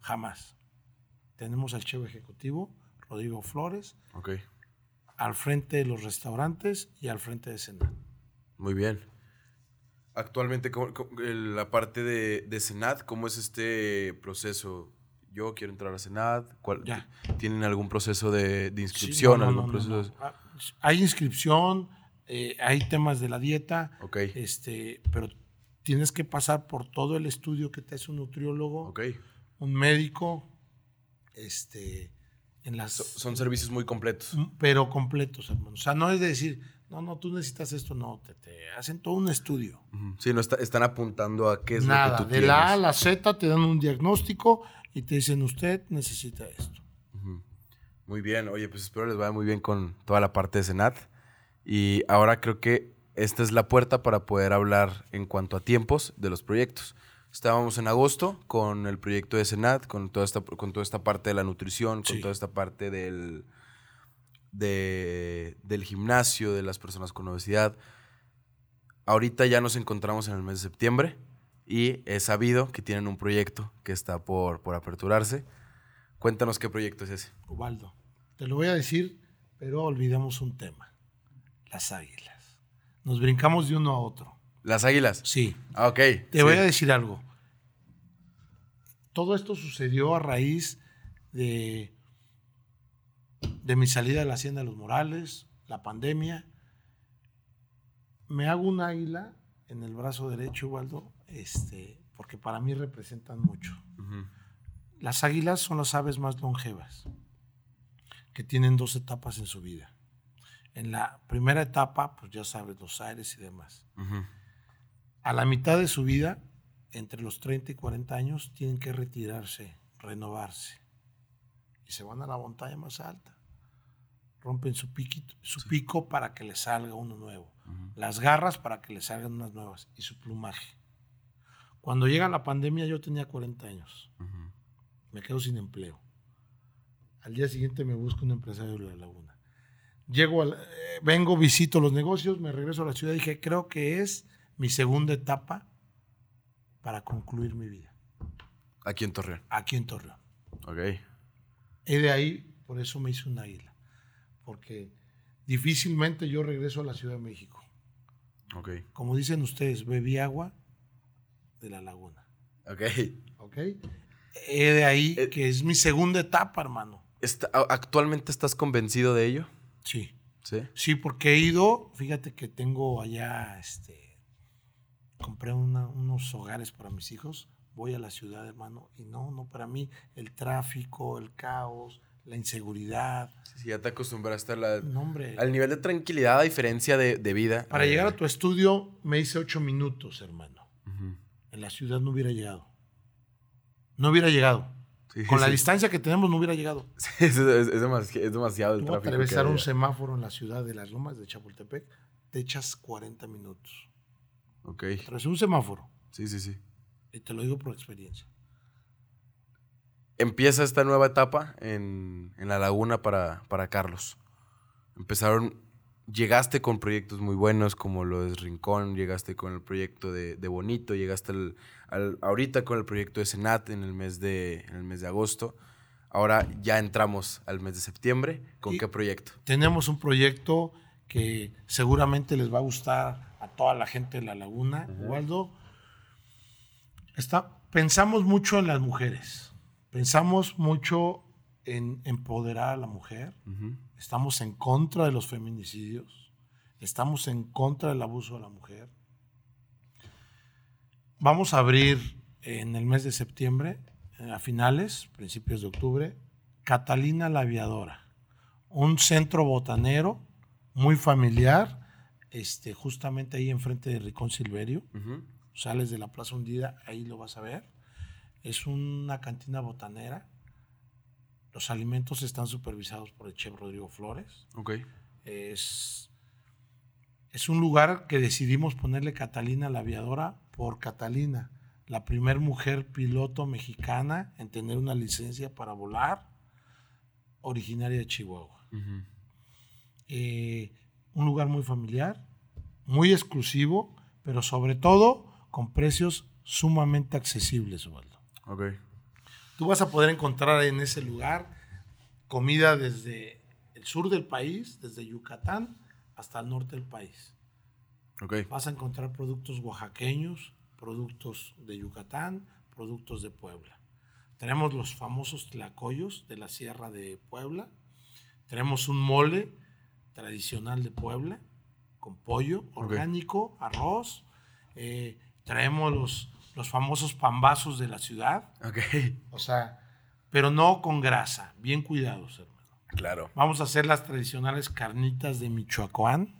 Jamás. Tenemos al chef ejecutivo, Rodrigo Flores, Ok. al frente de los restaurantes y al frente de Senat. Muy bien. Actualmente, ¿cómo- cómo- el- la parte de, de Senat, ¿cómo es este proceso? Yo quiero entrar a Senat. ¿cuál- Ya. ¿Tienen algún proceso de, de Sí, inscripción? no, no, algún no, no, proceso? no. Ah, Hay inscripción, eh, hay temas de la dieta, Ok. este, pero tienes que pasar por todo el estudio que te hace un nutriólogo, Ok. un médico, este, en las, son servicios muy completos. pero completos, hermano. O sea, no es de decir, no, no, tú necesitas esto, no, te, te hacen todo un estudio. Sí, no está- están apuntando a qué es Nada, lo que tú de la A a tienes. la Z te dan un diagnóstico y te dicen, usted necesita esto. Muy bien, oye, pues espero les vaya muy bien con toda la parte de Senat. Y ahora creo que esta es la puerta para poder hablar en cuanto a tiempos de los proyectos. Estábamos en agosto con el proyecto de Senat, con toda esta, con toda esta parte de la nutrición, con Sí. toda esta parte del, de- del gimnasio, de las personas con obesidad. Ahorita ya nos encontramos en el mes de septiembre y he sabido que tienen un proyecto que está por, por aperturarse. Cuéntanos qué proyecto es ese. Ubaldo, te lo voy a decir, pero olvidamos un tema, las águilas. Nos brincamos de uno a otro. Las águilas. Sí, Ah, ok. te sí. voy a decir algo. Todo esto sucedió a raíz de, de mi salida de la Hacienda de los Morales, la pandemia. Me hago un águila en el brazo derecho, Ubaldo, este, porque para mí representan mucho. Las águilas son las aves más longevas, que tienen dos etapas en su vida. En la primera etapa, pues ya sabes, los aires y demás. A la mitad de su vida, entre los 30 y 40 años, tienen que retirarse, renovarse. Y se van a la montaña más alta. rompen su, piquito, su pico para que le salga uno nuevo, las garras para que le salgan unas nuevas y su plumaje. Cuando llega la pandemia yo tenía 40 años, me quedo sin empleo. Al día siguiente me busco un empresario de la laguna. Llego, al, eh, vengo, visito los negocios, me regreso a la ciudad y dije, creo que es mi segunda etapa para concluir mi vida. Aquí en Torreón. Aquí en Torreón. Ok. Y de ahí, por eso me hice un águila. Porque difícilmente yo regreso a la Ciudad de México. Ok. Como dicen ustedes, bebí agua de la laguna. Ok. ¿Ok? Y de ahí Eh, que es mi segunda etapa, hermano. Está- ¿Actualmente estás convencido de ello? Sí. Sí. Sí, porque he ido, fíjate que tengo allá, este, compré una- unos hogares para mis hijos, voy a la ciudad, hermano, y no, no, para mí el tráfico, el caos, la inseguridad, Sí, sí, ya te acostumbraste a la- no, hombre. al nivel de tranquilidad a diferencia de, de vida. Para Eh, llegar a tu estudio me hice ocho minutos, hermano. En la ciudad no hubiera llegado. No hubiera llegado. Sí, Con la distancia que tenemos no hubiera llegado. (laughs) Es, es- es demasiado el Tú tráfico. atravesar un semáforo en la ciudad de las Lomas de Chapultepec, te echas 40 minutos. Ok. Atravesar un semáforo. Sí, sí, sí. Y te lo digo por experiencia. Empieza esta nueva etapa en, en la laguna para, para Carlos. Empezaron, llegaste con proyectos muy buenos como lo de Rincón, llegaste con el proyecto de, de Bonito, llegaste al, al- ahorita con el proyecto de Senat en el mes de, en el mes de agosto. Ahora ya entramos al mes de septiembre. ¿Con Y- qué proyecto? Tenemos un proyecto que seguramente les va a gustar a toda la gente de la laguna. Waldo, está, pensamos mucho en las mujeres. Pensamos mucho en empoderar a la mujer. Estamos en contra de los feminicidios. Estamos en contra del abuso de la mujer. Vamos a abrir en el mes de septiembre, eh, a finales, principios de octubre, Catalina la Aviadora, un centro botanero muy familiar, este, justamente ahí enfrente de Ricón Silverio. Sales de la Plaza Hundida, ahí lo vas a ver. Es una cantina botanera. Los alimentos están supervisados por el chef Rodrigo Flores. Ok. Es, es un lugar que decidimos ponerle Catalina la aviadora por Catalina, la primer mujer piloto mexicana en tener una licencia para volar, originaria de Chihuahua. Eh, un lugar muy familiar, muy exclusivo, pero sobre todo con precios sumamente accesibles, Osvaldo. Ok. Tú vas a poder encontrar en ese lugar comida desde el sur del país, desde Yucatán hasta el norte del país. Ok. Vas a encontrar productos oaxaqueños, productos de Yucatán, productos de Puebla. Tenemos los famosos tlacoyos de la Sierra de Puebla. Tenemos un mole tradicional de Puebla con pollo orgánico, arroz. Eh, traemos los, los famosos pambazos de la ciudad. Ok. O sea, pero no con grasa, bien cuidados, hermano. Claro. Vamos a hacer las tradicionales carnitas de Michoacán,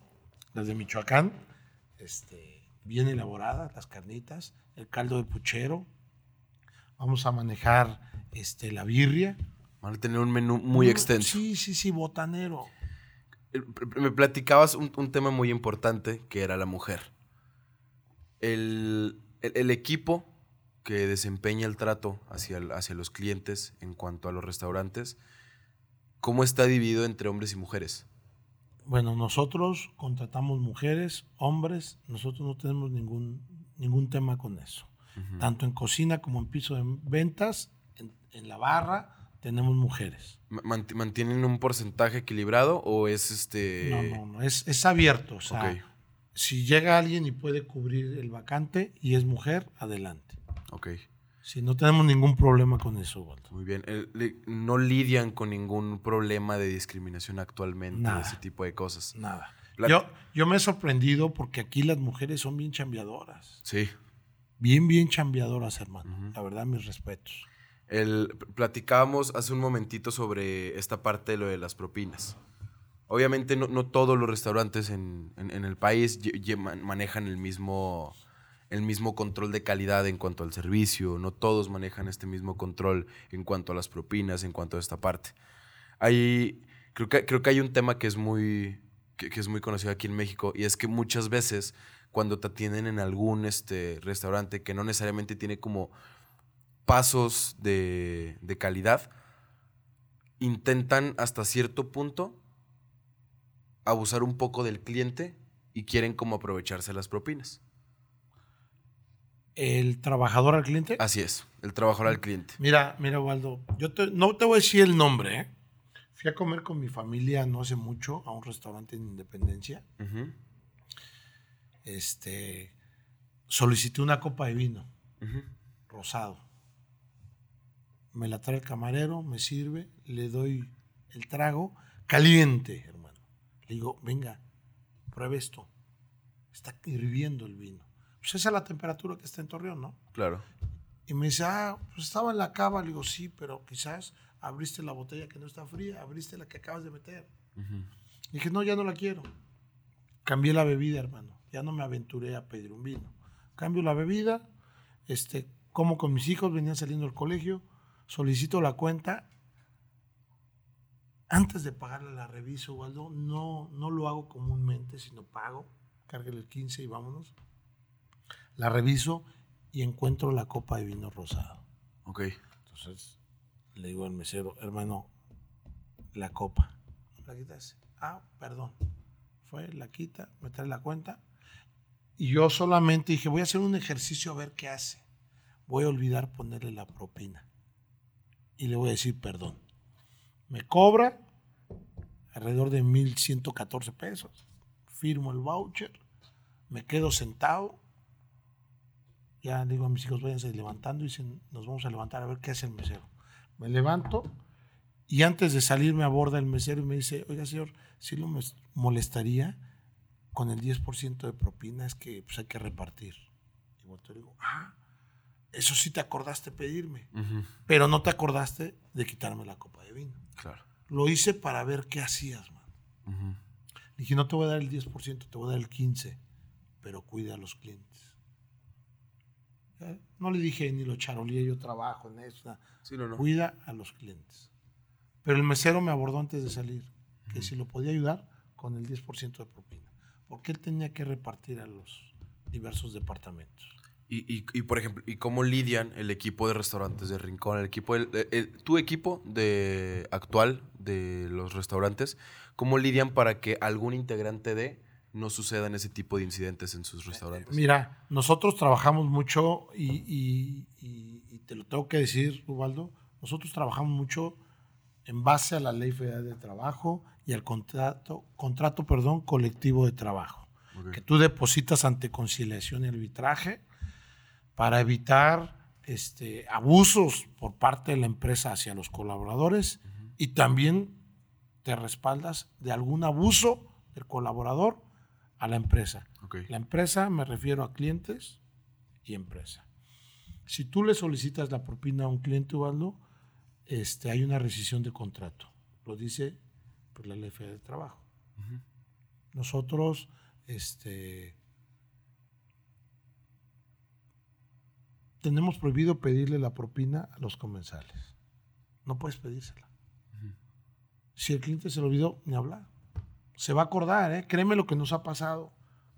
las de Michoacán, este, bien elaboradas, las carnitas, el caldo de puchero. Vamos a manejar este, la birria. Van a tener un menú muy Mm, extenso. Sí, sí, sí, botanero. Me platicabas un, un tema muy importante que era la mujer. El, el- el equipo que desempeña el trato hacia, el- hacia los clientes en cuanto a los restaurantes, ¿cómo está dividido entre hombres y mujeres? Bueno, nosotros contratamos mujeres, hombres, nosotros no tenemos ningún, ningún tema con eso. Tanto en cocina como en piso de ventas, en, en la barra, tenemos mujeres. Ma- mant- ¿Mantienen un porcentaje equilibrado o es este...? No, no, no, es, es abierto. O sea, Ok. si llega alguien y puede cubrir el vacante y es mujer, adelante. Ok, Si no tenemos ningún problema con eso, Waldo. muy bien. No lidian con ningún problema de discriminación actualmente, Nada. ese tipo de cosas. Nada. La- Yo, yo me he sorprendido porque aquí las mujeres son bien chambeadoras. Sí. Bien, bien chambeadoras, hermano. La verdad, mis respetos. El, platicábamos hace un momentito sobre esta parte de lo de las propinas. Obviamente no, no todos los restaurantes en, en- en el país manejan el mismo, el mismo control de calidad en cuanto al servicio, no todos manejan este mismo control en cuanto a las propinas, en cuanto a esta parte. Hay, Creo que, creo que hay un tema que es muy, que, que es muy conocido aquí en México y es que muchas veces cuando te atienden en algún este, restaurante que no necesariamente tiene como pasos de, de calidad, intentan hasta cierto punto abusar un poco del cliente y quieren como aprovecharse las propinas. El trabajador al cliente. Así es, el trabajador al cliente. Mira, mira, Waldo, yo te- no te voy a decir el nombre, ¿eh? Fui a comer con mi familia no hace mucho a un restaurante en Independencia. Este, solicité una copa de vino rosado. Me la trae el camarero, me sirve, le doy el trago caliente, hermano. Le digo, venga, pruebe esto. Está hirviendo el vino. Pues esa es la temperatura que está en Torreón, ¿no? Claro. Y me dice, ah, pues estaba en la cava. Le digo, sí, pero quizás abriste la botella que no está fría, abriste la que acabas de meter. Ujú. Dije, no, ya no la quiero. Cambié la bebida, hermano. Ya no me aventuré a pedir un vino. Cambio la bebida, este, como con mis hijos, venían saliendo del colegio, solicito la cuenta. Antes de pagarla la reviso, Waldo. No, no lo hago comúnmente, sino pago. Cárguele el 15 y vámonos. La reviso y encuentro la copa de vino rosado. Ok. Entonces le digo al mesero, hermano, la copa. ¿La quitas? Ah, perdón. Fue, la quita, me trae la cuenta. Y yo solamente dije, voy a hacer un ejercicio a ver qué hace. Voy a olvidar ponerle la propina. Y le voy a decir perdón. Me cobra alrededor de 1.114 pesos. Firmo el voucher. Me quedo sentado. Ya digo a mis hijos, váyanse levantando. Y dicen, nos vamos a levantar a ver qué hace el mesero. Me levanto y antes de salir me aborda el mesero y me dice, oiga señor, si lo mes- molestaría con el 10% de propinas que pues, hay que repartir. Y y digo, ah, eso sí te acordaste pedirme, pero no te acordaste de quitarme la copa de vino. Claro. Lo hice para ver qué hacías, man. Dije, no te voy a dar el 10%, te voy a dar el 15%, pero cuida a los clientes. ¿Eh? No le dije ni lo charolía, yo trabajo en eso. nada. Sí, no, no. Cuida a los clientes. Pero el mesero me abordó antes de salir, que si lo podía ayudar con el 10% de propina, porque él tenía que repartir a los diversos departamentos. Y, y- y, por ejemplo, ¿y cómo lidian el equipo de restaurantes de Rincón, el equipo, el- el- tu equipo de actual de los restaurantes, cómo lidian para que algún integrante de no sucedan ese tipo de incidentes en sus restaurantes? Mira, nosotros trabajamos mucho y, y- y- y te lo tengo que decir, Ubaldo, nosotros trabajamos mucho en base a la Ley Federal de Trabajo y al contrato, contrato perdón, colectivo de trabajo, que tú depositas ante conciliación y arbitraje para evitar este, abusos por parte de la empresa hacia los colaboradores y también te respaldas de algún abuso del colaborador a la empresa. La empresa me refiero a clientes y empresa. Si tú le solicitas la propina a un cliente, Ubaldo, este, hay una rescisión de contrato. Lo dice pues, la ley federal de trabajo. Nosotros, este, tenemos prohibido pedirle la propina a los comensales. No puedes pedírsela. Si el cliente se lo olvidó, ni hablar. Se va a acordar, ¿eh? Créeme lo que nos ha pasado.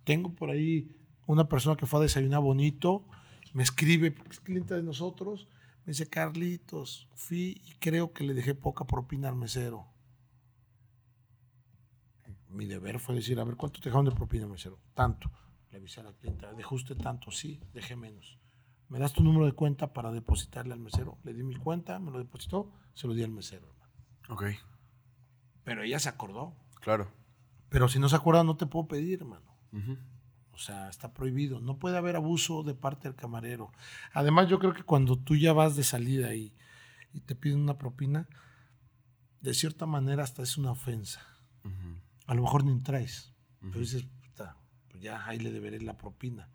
Tengo por ahí una persona que fue a desayunar bonito, me escribe, porque es cliente de nosotros, me dice, Carlitos, fui y creo que le dejé poca propina al mesero. Mi deber fue decir, a ver, ¿cuánto te dejaron de propina al mesero? Tanto. Le avisé a la clienta, ¿dejó usted tanto? Sí, dejé menos. ¿Me das tu número de cuenta para depositarle al mesero? Le di mi cuenta, me lo depositó, se lo di al mesero. hermano. Ok, Pero ella se acordó. claro. Pero si no se acuerda, no te puedo pedir, hermano. O sea, está prohibido. No puede haber abuso de parte del camarero. Además, yo creo que cuando tú ya vas de salida y, y te piden una propina, de cierta manera hasta es una ofensa. A lo mejor ni traes. Pero dices, "Puta, pues ya ahí le deberé la propina.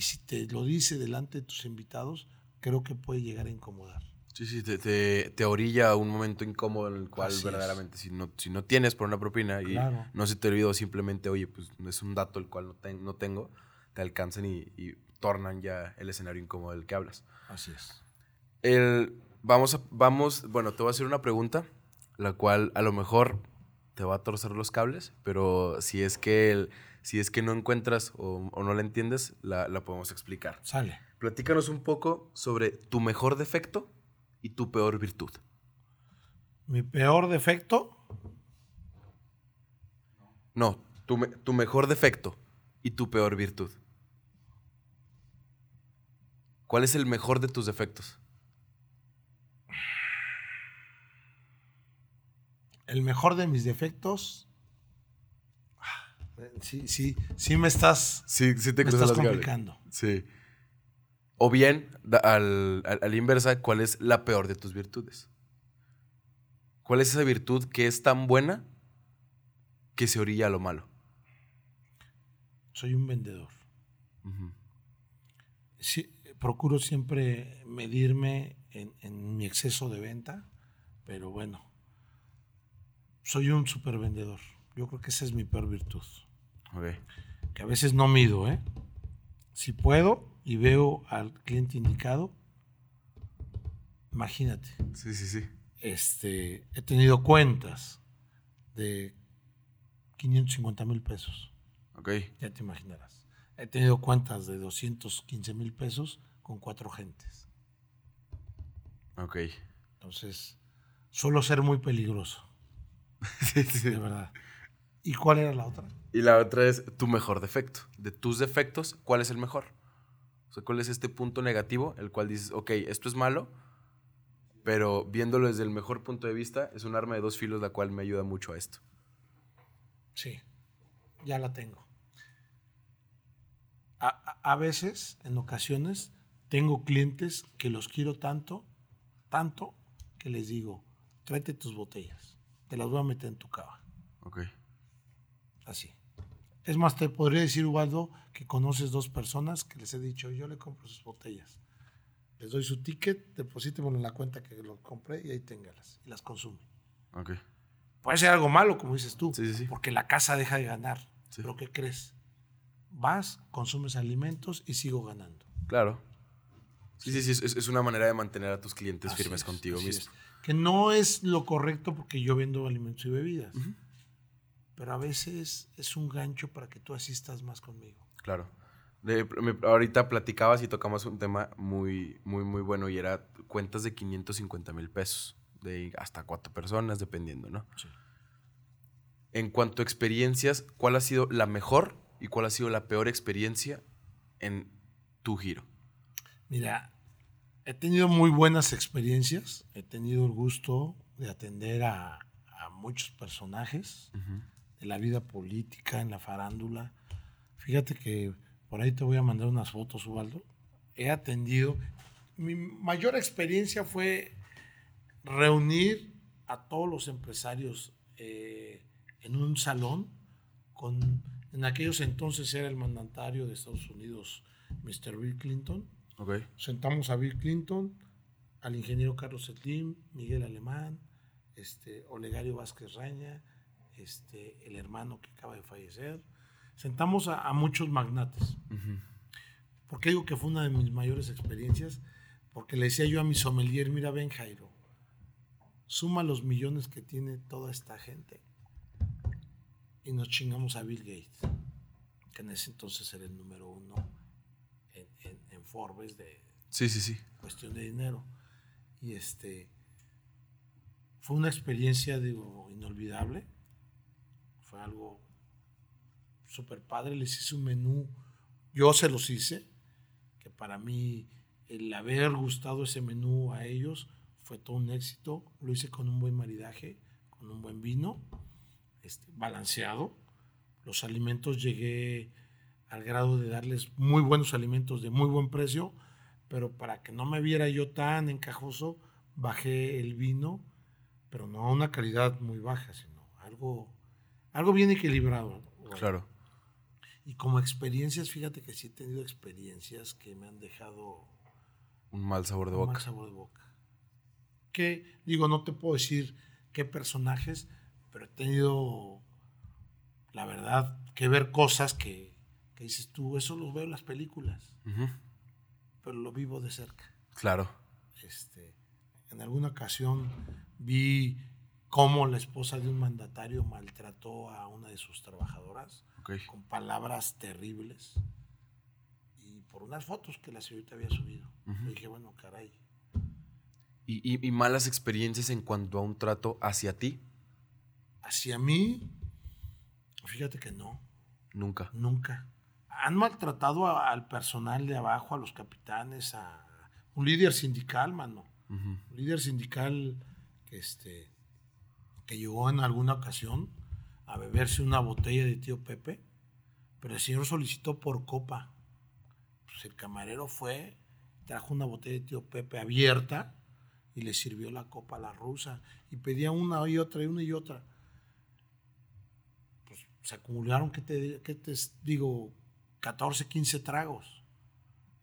Y si te lo dice delante de tus invitados, creo que puede llegar a incomodar. Sí, sí, te, te, te orilla a un momento incómodo en el cual Así es. verdaderamente si no, si no tienes por una propina y Claro. no se te olvidó simplemente, oye, pues es un dato el cual no, ten- no tengo, te alcanzan y, y tornan ya el escenario incómodo del que hablas. Así es. El, vamos, a, vamos, bueno, te voy a hacer una pregunta, la cual a lo mejor te va a torcer los cables, pero si es que, el- si es que no encuentras o, o no la entiendes, la, la podemos explicar. Sale. Platícanos un poco sobre tu mejor defecto y tu peor virtud. Mi peor defecto, No, tu, tu mejor defecto y tu peor virtud. ¿Cuál es el mejor de tus defectos? el mejor de mis defectos. Sí, sí, sí me estás, Sí, sí te me cruzan estás los cables. complicando. Sí. O bien, al, al- a la inversa, ¿cuál es la peor de tus virtudes? ¿Cuál es esa virtud que es tan buena que se orilla a lo malo? Soy un vendedor. Sí, procuro siempre medirme en, en mi exceso de venta, pero bueno, soy un super vendedor. Yo creo que esa es mi peor virtud. Que a veces no mido, ¿eh? Si puedo y veo al cliente indicado, imagínate, Sí, sí, sí. este, he tenido cuentas de 550 mil pesos. Ok. Ya te imaginarás. He tenido cuentas de 215 mil pesos con cuatro gentes. Ok. Entonces, suelo ser muy peligroso, (laughs) Sí, sí. de verdad. ¿Y cuál era la otra? Y la otra es tu mejor defecto. De tus defectos, ¿cuál es el mejor? O sea, ¿cuál es este punto negativo? El cual dices, ok, esto es malo, pero viéndolo desde el mejor punto de vista, es un arma de dos filos la cual me ayuda mucho a esto. Sí, ya la tengo. A, veces, en ocasiones, tengo clientes que los quiero tanto, tanto, que les digo, tráete tus botellas, te las voy a meter en tu cava. Ok. Así. Es más, te podría decir, Ubaldo, que conoces dos personas que les he dicho, yo le compro sus botellas. Les doy su ticket, deposítemelo en la cuenta que lo compré y ahí téngalas. Y las consume. Ok. Puede ser algo malo, como dices tú, Sí, sí, sí. porque la casa deja de ganar. Pero ¿qué crees? Vas, consumes alimentos y sigo ganando. Claro. Sí, sí, sí, es, es una manera de mantener a tus clientes Así firmes es, contigo mismo. es. Que no es lo correcto porque yo vendo alimentos y bebidas. Pero a veces es un gancho para que tú asistas más conmigo. Claro. De- me- ahorita platicabas y tocamos un tema muy, muy, muy bueno y era cuentas de 550 mil pesos. De hasta cuatro personas, dependiendo, ¿no? Sí. En cuanto a experiencias, ¿cuál ha sido la mejor y cuál ha sido la peor experiencia en tu giro? Mira, he tenido muy buenas experiencias. He tenido el gusto de atender a, a muchos personajes de la vida política, en la farándula. Fíjate que por ahí te voy a mandar unas fotos, Ubaldo. He atendido. Mi mayor experiencia fue reunir a todos los empresarios eh, en un salón con en aquellos entonces era el mandatario de Estados Unidos, Mr. Bill Clinton. Ok. Sentamos a Bill Clinton, al ingeniero Carlos Slim, Miguel Alemán, este, Olegario Vázquez Raña, este, el hermano que acaba de fallecer. Sentamos a, a muchos magnates. ¿Por qué digo que fue una de mis mayores experiencias? Porque le decía yo a mi sommelier, mira, ven Jairo, suma los millones que tiene toda esta gente y nos chingamos a Bill Gates, que en ese entonces era el número uno en, en- en Forbes de Sí, sí, sí. cuestión de dinero. Y este fue una experiencia, digo, inolvidable. Fue algo súper padre. Les hice un menú, yo se los hice, que para mí el haber gustado ese menú a ellos fue todo un éxito. Lo hice con un buen maridaje, con un buen vino, este, balanceado. Los alimentos llegué al grado de darles muy buenos alimentos de muy buen precio, pero para que no me viera yo tan encajoso, bajé el vino, pero no a una calidad muy baja, sino algo, algo bien equilibrado. Claro. Y como experiencias, fíjate que sí he tenido experiencias que me han dejado Un mal sabor de un boca. mal sabor de boca. Que, digo, no te puedo decir qué personajes, pero he tenido, la verdad, que ver cosas que, que dices tú, eso lo veo en las películas, pero lo vivo de cerca. Claro. Este, en alguna ocasión vi cómo la esposa de un mandatario maltrató a una de sus trabajadoras con palabras terribles y por unas fotos que la señorita había subido. Le dije, bueno, caray, ¿Y, y- y malas experiencias en cuanto a un trato hacia ti? hacia mí, fíjate que no, Nunca. nunca. Han maltratado a- al personal de abajo, a los capitanes, a un líder sindical, mano. Un líder sindical que, este, que llegó en alguna ocasión a beberse una botella de tío Pepe, pero el señor solicitó por copa. Pues el camarero fue, trajo una botella de tío Pepe abierta y le sirvió la copa a la rusa y pedía una y otra y una y otra. Pues se acumularon, ¿qué te, qué te digo? 14, 15 tragos,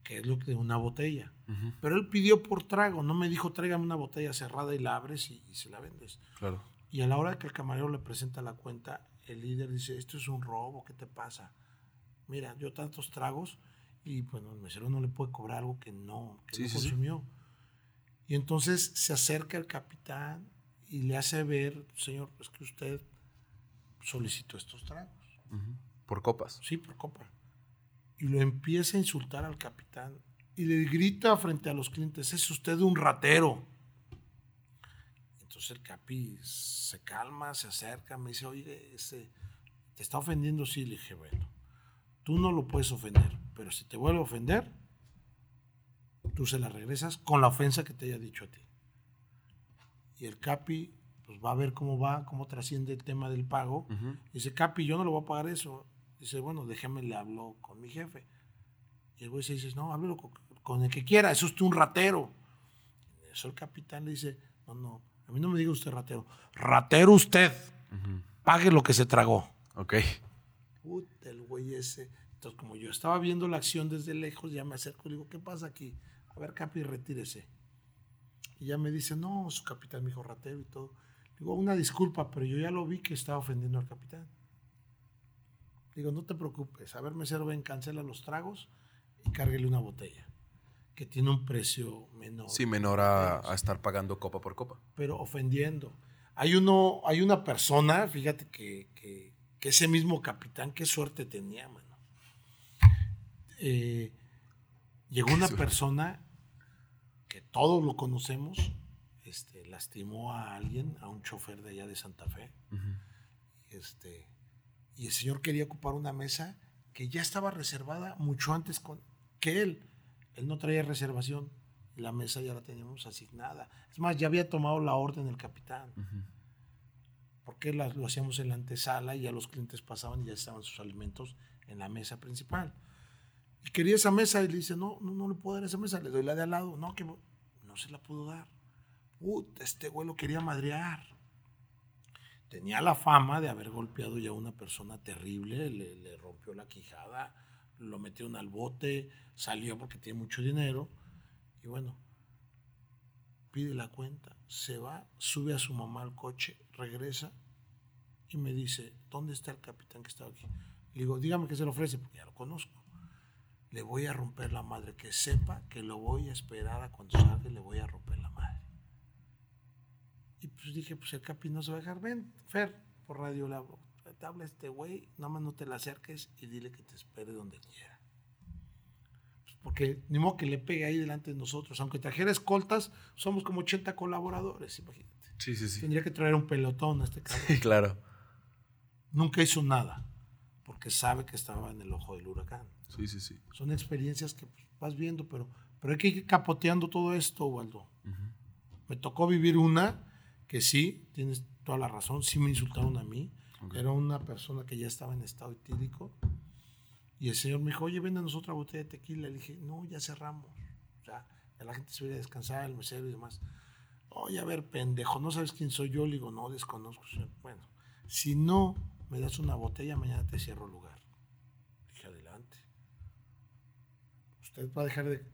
que es lo que de una botella. Pero él pidió por trago, no me dijo tráigame una botella cerrada y la abres y, y se la vendes. Claro. Y a la hora que el camarero le presenta la cuenta, el líder dice, esto es un robo, ¿qué te pasa? Mira, yo tantos tragos y bueno, el mesero no le puede cobrar algo que no, que Sí, no sí, sí. consumió. Y entonces se acerca el capitán y le hace ver, señor, pues que usted solicitó estos tragos. Por copas. Sí, por copa. Y lo empieza a insultar al capitán y le grita frente a los clientes, es usted un ratero. Entonces el capi se calma, se acerca, me dice, oye, ese, ¿te está ofendiendo? Sí, le dije, bueno, tú no lo puedes ofender, pero si te vuelve a ofender, tú se la regresas con la ofensa que te haya dicho a ti. Y el capi, pues va a ver cómo va, cómo trasciende el tema del pago. Ujú. Dice, Capi, yo no le voy a pagar eso. Dice, bueno, déjame, le hablo con mi jefe. Y el güey se dice, no, háblelo con, con el que quiera, eso es un ratero. Eso el capitán le dice, no, no, a mí no me diga usted ratero. Ratero usted, pague lo que se tragó. Ok. Puta, el güey ese. Entonces, como yo estaba viendo la acción desde lejos, ya me acerco y digo, ¿qué pasa aquí? A ver, Capi, retírese. Y ya me dice, no, su capitán me dijo ratero y todo. Digo, una disculpa, pero yo ya lo vi que estaba ofendiendo al capitán. Digo, no te preocupes. A ver, mesero, ven, cancela los tragos y cárguele una botella, que tiene un precio menor. Sí, menor a, a estar pagando copa por copa. Pero ofendiendo. Hay, uno, hay una persona, fíjate que, que- que ese mismo capitán, qué suerte tenía, mano. Eh, llegó una suerte. persona que todos lo conocemos, este, lastimó a alguien, a un chofer de allá de Santa Fe. Este, y el señor quería ocupar una mesa que ya estaba reservada mucho antes con, que él. Él no traía reservación. La mesa ya la teníamos asignada. Es más, ya había tomado la orden el capitán. Porque la- lo hacíamos en la antesala y ya los clientes pasaban y ya estaban sus alimentos en la mesa principal. Y quería esa mesa y le dice, no, no, no le puedo dar esa mesa, le doy la de al lado. No, que no no se la pudo dar. Puta, este güey lo quería madrear. Tenía la fama de haber golpeado ya a una persona terrible, le, le rompió la quijada, lo metieron al bote, salió porque tiene mucho dinero. Y bueno, pide la cuenta, se va, sube a su mamá al coche, regresa y me dice, ¿dónde está el capitán que estaba aquí? Le digo, dígame qué se le ofrece, porque ya lo conozco. Le voy a romper la madre, que sepa que lo voy a esperar a cuando salga y le voy a romper la madre. Y pues dije, pues el capi no se va a dejar. Ven, Fer, por radio le habla este güey, nada más no te la acerques y dile que te espere donde quiera. Pues porque ni modo que le pegue ahí delante de nosotros. Aunque trajera escoltas, somos como 80 colaboradores, imagínate. Sí, sí, sí. Tendría que traer un pelotón a este cabrón. Sí, (laughs) claro. Nunca hizo nada, porque sabe que estaba en el ojo del huracán. Sí, sí, sí. Son experiencias que pues, vas viendo, pero, pero hay que ir capoteando todo esto, Waldo. Ujú. Me tocó vivir una que sí, tienes toda la razón, sí me insultaron a mí. Era una persona que ya estaba en estado etílico. Y el señor me dijo, oye, véndanos otra botella de tequila. Le dije, no, ya cerramos. O sea, la gente se vaya a descansar, el mesero y demás. Oye, a ver, pendejo, ¿no sabes quién soy yo? Le digo, no, desconozco. señor". Bueno, si no me das una botella, mañana te cierro el lugar. Dije, adelante. Usted va a dejar de...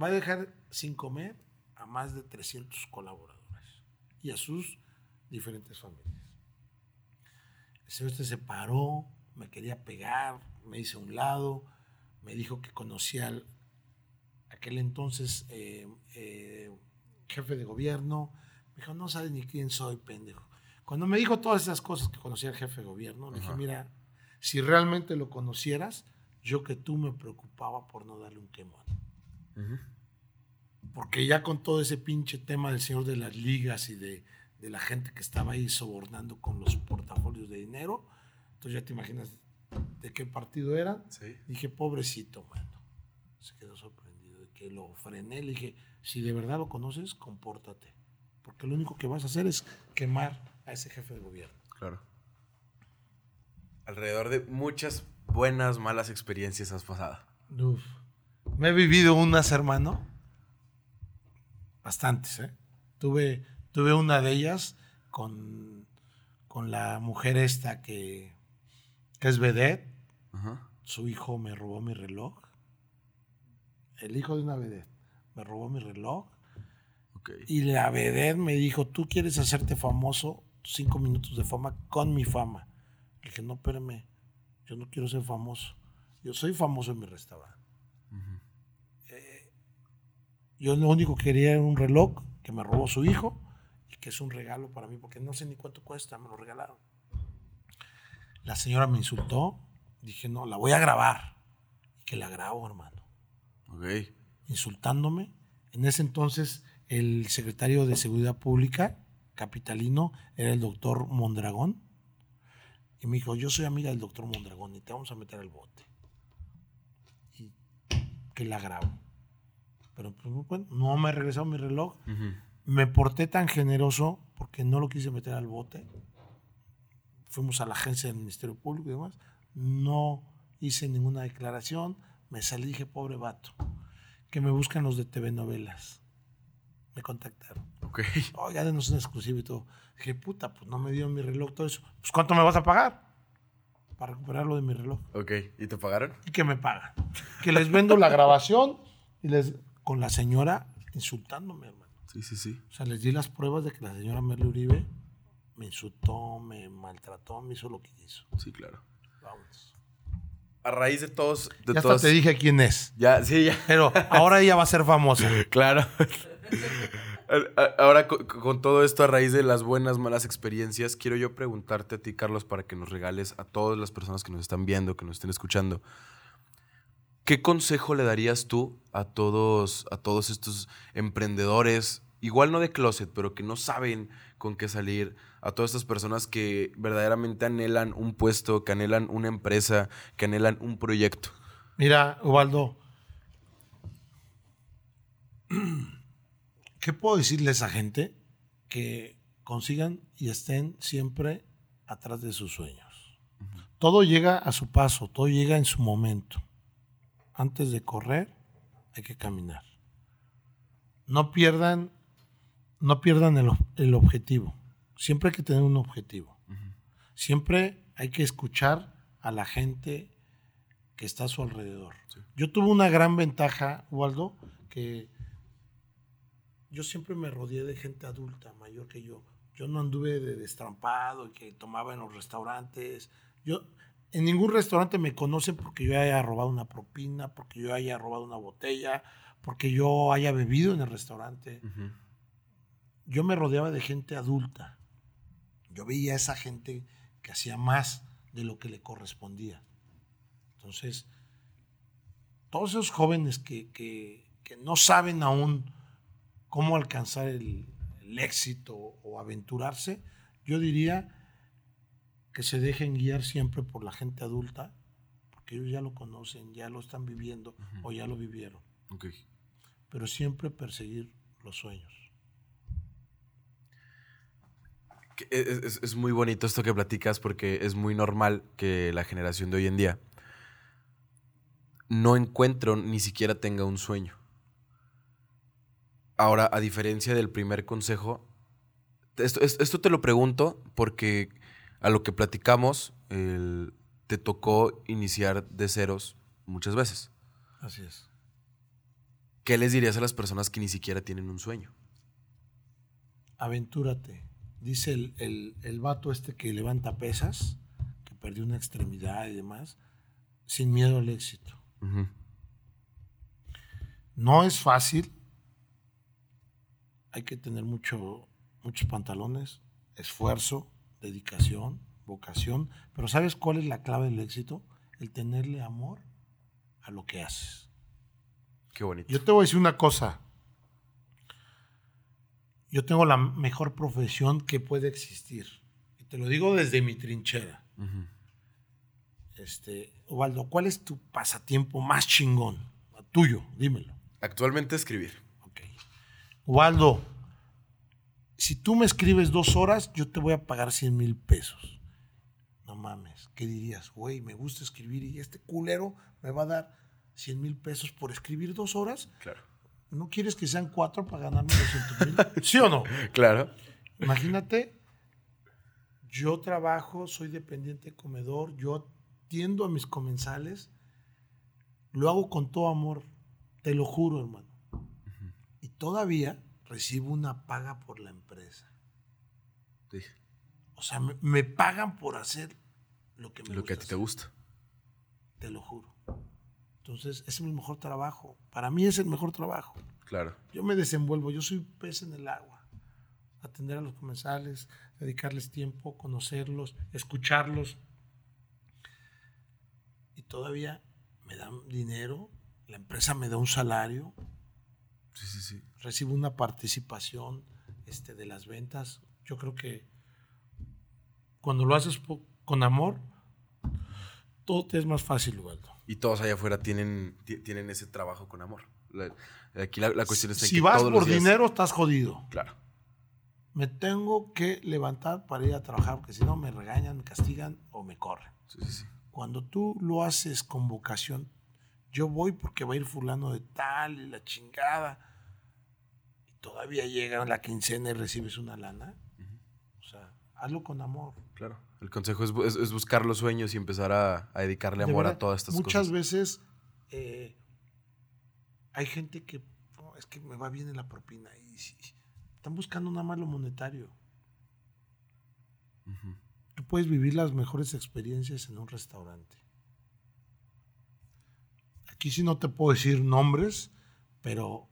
Va a dejar sin comer a más de 300 colaboradores y a sus diferentes familias. El señor se paró, me quería pegar, me hizo a un lado, me dijo que conocía al aquel entonces eh, eh, jefe de gobierno, Me dijo, no sabes ni quién soy, pendejo. Cuando me dijo todas esas cosas que conocía el jefe de gobierno, le dije, mira, si realmente lo conocieras, yo que tú me preocupaba por no darle un quemón. Porque ya con todo ese pinche tema del señor de las ligas y de, de la gente que estaba ahí sobornando con los portafolios de dinero, entonces ya te imaginas de qué partido era. Sí. Dije, pobrecito, mano. Se quedó sorprendido de que lo frené. Le dije, si de verdad lo conoces, compórtate. Porque lo único que vas a hacer es quemar a ese jefe de gobierno. Claro. Alrededor de muchas buenas, malas experiencias has pasado. Uf. Me he vivido unas, hermano. Bastantes, ¿eh? Tuve, tuve una de ellas con, con la mujer esta que, que es vedette. Ajá. Su hijo me robó mi reloj. El hijo de una vedette me robó mi reloj. Y la vedette me dijo, tú quieres hacerte famoso, cinco minutos de fama con mi fama. Le dije, no, espérame, yo no quiero ser famoso. Yo soy famoso en mi restaurante. Eh, yo lo único que quería era un reloj que me robó su hijo que es un regalo para mí, porque no sé ni cuánto cuesta, me lo regalaron. La señora me insultó, dije, no, la voy a grabar. Y que la grabo, hermano Ok. insultándome. En ese entonces, el secretario de Seguridad Pública, capitalino, era el doctor Mondragón. Y me dijo, yo soy amiga del doctor Mondragón y te vamos a meter al bote. Y que la grabo. Pero pues, bueno, no me regresó mi reloj. Ujú. Me porté tan generoso porque no lo quise meter al bote. Fuimos a la agencia del Ministerio Público y demás. No hice ninguna declaración. Me salí y dije, pobre vato, que me buscan los de TV novelas. Me contactaron. Ok. Oiga, denos una exclusiva y todo. Dije, puta, pues no me dieron mi reloj, todo eso. Pues ¿cuánto me vas a pagar? Para recuperar lo de mi reloj. Ok. ¿Y te pagaron? Y que me pagan. Que les vendo la grabación y les con la señora insultándome, hermano. Sí, sí, sí. O sea, les di las pruebas de que la señora Merle Uribe me insultó, me maltrató, me hizo lo que quiso. Sí, claro. Vámonos. A raíz de todos. De Ya hasta todos te dije quién es. Ya, sí, ya. Pero ahora ella va a ser famosa. (laughs) Claro. Ahora, co- con, todo esto, a raíz de las buenas, malas experiencias, quiero yo preguntarte a ti, Carlos, para que nos regales a todas las personas que nos están viendo, que nos estén escuchando. ¿Qué consejo le darías tú a todos, a todos estos emprendedores, igual no de closet, pero que no saben con qué salir, a todas estas personas que verdaderamente anhelan un puesto, que anhelan una empresa, que anhelan un proyecto? Mira, Ubaldo, ¿qué puedo decirle a esa gente? Que consigan y estén siempre atrás de sus sueños. Todo llega a su paso, todo llega en su momento. Antes de correr, hay que caminar. No pierdan, no pierdan el, ob- el objetivo. Siempre hay que tener un objetivo. Siempre hay que escuchar a la gente que está a su alrededor. Yo tuve una gran ventaja, Waldo, que yo siempre me rodeé de gente adulta, mayor que yo. Yo no anduve de destrampado y que tomaba en los restaurantes. Yo en ningún restaurante me conocen porque yo haya robado una propina, porque yo haya robado una botella, porque yo haya bebido en el restaurante. Yo me rodeaba de gente adulta. Yo veía a esa gente que hacía más de lo que le correspondía. Entonces, todos esos jóvenes que, que- que no saben aún cómo alcanzar el, el éxito o aventurarse, yo diría que se dejen guiar siempre por la gente adulta, porque ellos ya lo conocen, ya lo están viviendo o ya lo vivieron, Ok. pero siempre perseguir los sueños. Que Es, es- es muy bonito esto que platicas porque es muy normal que la generación de hoy en día no encuentro ni siquiera tenga un sueño. Ahora, a diferencia del primer consejo, esto, es- esto te lo pregunto porque a lo que platicamos, el- te tocó iniciar de ceros muchas veces. Así es. ¿Qué les dirías a las personas que ni siquiera tienen un sueño? Aventúrate. Dice el, el, el vato este que levanta pesas, que perdió una extremidad y demás, sin miedo al éxito. No es fácil. Hay que tener mucho, muchos pantalones, esfuerzo, dedicación, vocación. Pero ¿sabes cuál es la clave del éxito? El tenerle amor a lo que haces. Qué bonito. Yo te voy a decir una cosa. Yo tengo la mejor profesión que puede existir. Y te lo digo desde mi trinchera. Este, Ovaldo, ¿cuál es tu pasatiempo más chingón? Tuyo, dímelo. Actualmente escribir. Ok. Ubaldo, si tú me escribes dos horas, yo te voy a pagar 100 mil pesos. No mames, ¿qué dirías? Güey, me gusta escribir y este culero me va a dar 100 mil pesos por escribir dos horas. Claro. ¿No quieres que sean cuatro para ganarme 200 mil? (laughs) ¿Sí o no? Claro. Imagínate, yo trabajo, soy dependiente comedor, yo atiendo a mis comensales, lo hago con todo amor, te lo juro, hermano. Y todavía recibo una paga por la empresa. Sí. O sea, me, me pagan por hacer lo que me Lo que a gusta ti te hacer, gusta. Te lo juro. Entonces, ese es mi mejor trabajo. Para mí es el mejor trabajo. Claro. Yo me desenvuelvo, yo soy pez en el agua. Atender a los comensales, dedicarles tiempo, conocerlos, escucharlos. Y todavía me dan dinero, la empresa me da un salario, Sí, sí, sí. recibo una participación este, de las ventas. Yo creo que cuando lo haces con amor, todo te es más fácil, Ubaldo. Y todos allá afuera tienen, ti- tienen ese trabajo con amor. La- aquí la, la cuestión en Si que vas todos los por días- dinero, estás jodido. Claro. me tengo que levantar para ir a trabajar, porque si no me regañan, me castigan o me corren. Sí, sí, sí. Cuando tú lo haces con vocación, yo voy porque va a ir fulano de tal y la chingada, y todavía llega la quincena y recibes una lana, o sea, hazlo con amor. Claro. El consejo es, es- es buscar los sueños y empezar a, a dedicarle De amor a todas estas Muchas cosas. veces eh, hay gente que "No, es que me va bien en la propina y, si- están buscando nada más lo monetario. Tú puedes vivir las mejores experiencias en un restaurante. Aquí sí no te puedo decir nombres, pero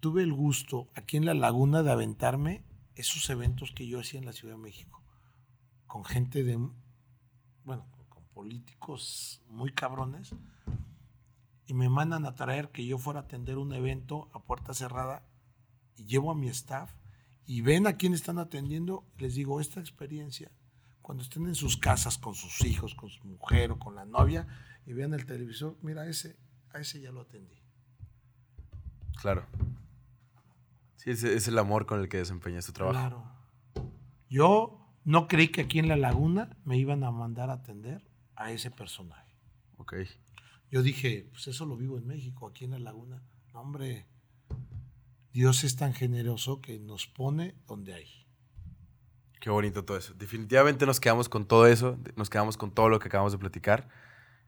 tuve el gusto aquí en la laguna de aventarme esos eventos que yo hacía en la Ciudad de México, con gente de, bueno, con políticos muy cabrones, y me mandan a traer que yo fuera a atender un evento a puerta cerrada, y llevo a mi staff, y ven a quién están atendiendo, les digo, esta experiencia, cuando estén en sus casas con sus hijos, con su mujer o con la novia, y vean el televisor, mira, ese, a ese ya lo atendí. Claro. Sí, es, es el amor con el que desempeñas tu trabajo. Claro. Yo no creí que aquí en la laguna me iban a mandar a atender a ese personaje. Ok. Yo dije, pues eso lo vivo en México, aquí en la laguna. No, hombre, Dios es tan generoso que nos pone donde hay. Qué bonito todo eso. Definitivamente nos quedamos con todo eso, nos quedamos con todo lo que acabamos de platicar.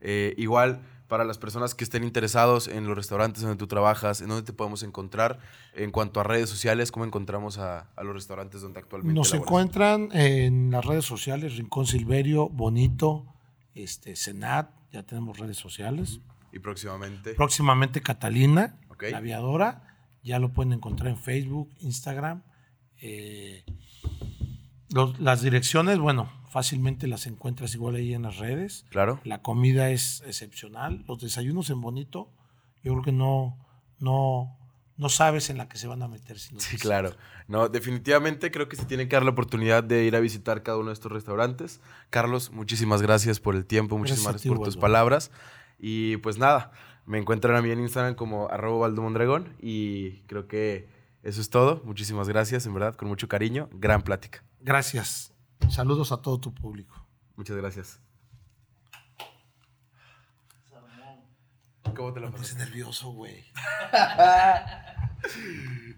Eh, igual, para las personas que estén interesados en los restaurantes donde tú trabajas, en dónde te podemos encontrar, en cuanto a redes sociales, cómo encontramos a, a los restaurantes donde actualmente Nos laboras? encuentran en las redes sociales, Rincón Silverio, Bonito, este, Senat, ya tenemos redes sociales. Y próximamente. Próximamente Catalina, Ok. la aviadora, ya lo pueden encontrar en Facebook, Instagram. eh, los- las direcciones, bueno, fácilmente las encuentras igual ahí en las redes. Claro. La comida es excepcional. Los desayunos en Bonito, yo creo que no, no, no sabes en la que se van a meter. Si no Sí, claro. No, definitivamente creo que se tiene que dar la oportunidad de ir a visitar cada uno de estos restaurantes. Carlos, muchísimas gracias por el tiempo, muchísimas gracias por tus palabras. Y pues nada, me encuentran a mí en Instagram como arroba Mondragón y creo que eso es todo. Muchísimas gracias, en verdad, con mucho cariño. Gran plática. Gracias. Saludos a todo tu público. Muchas gracias. ¿Cómo te Me puse nervioso, güey. (laughs)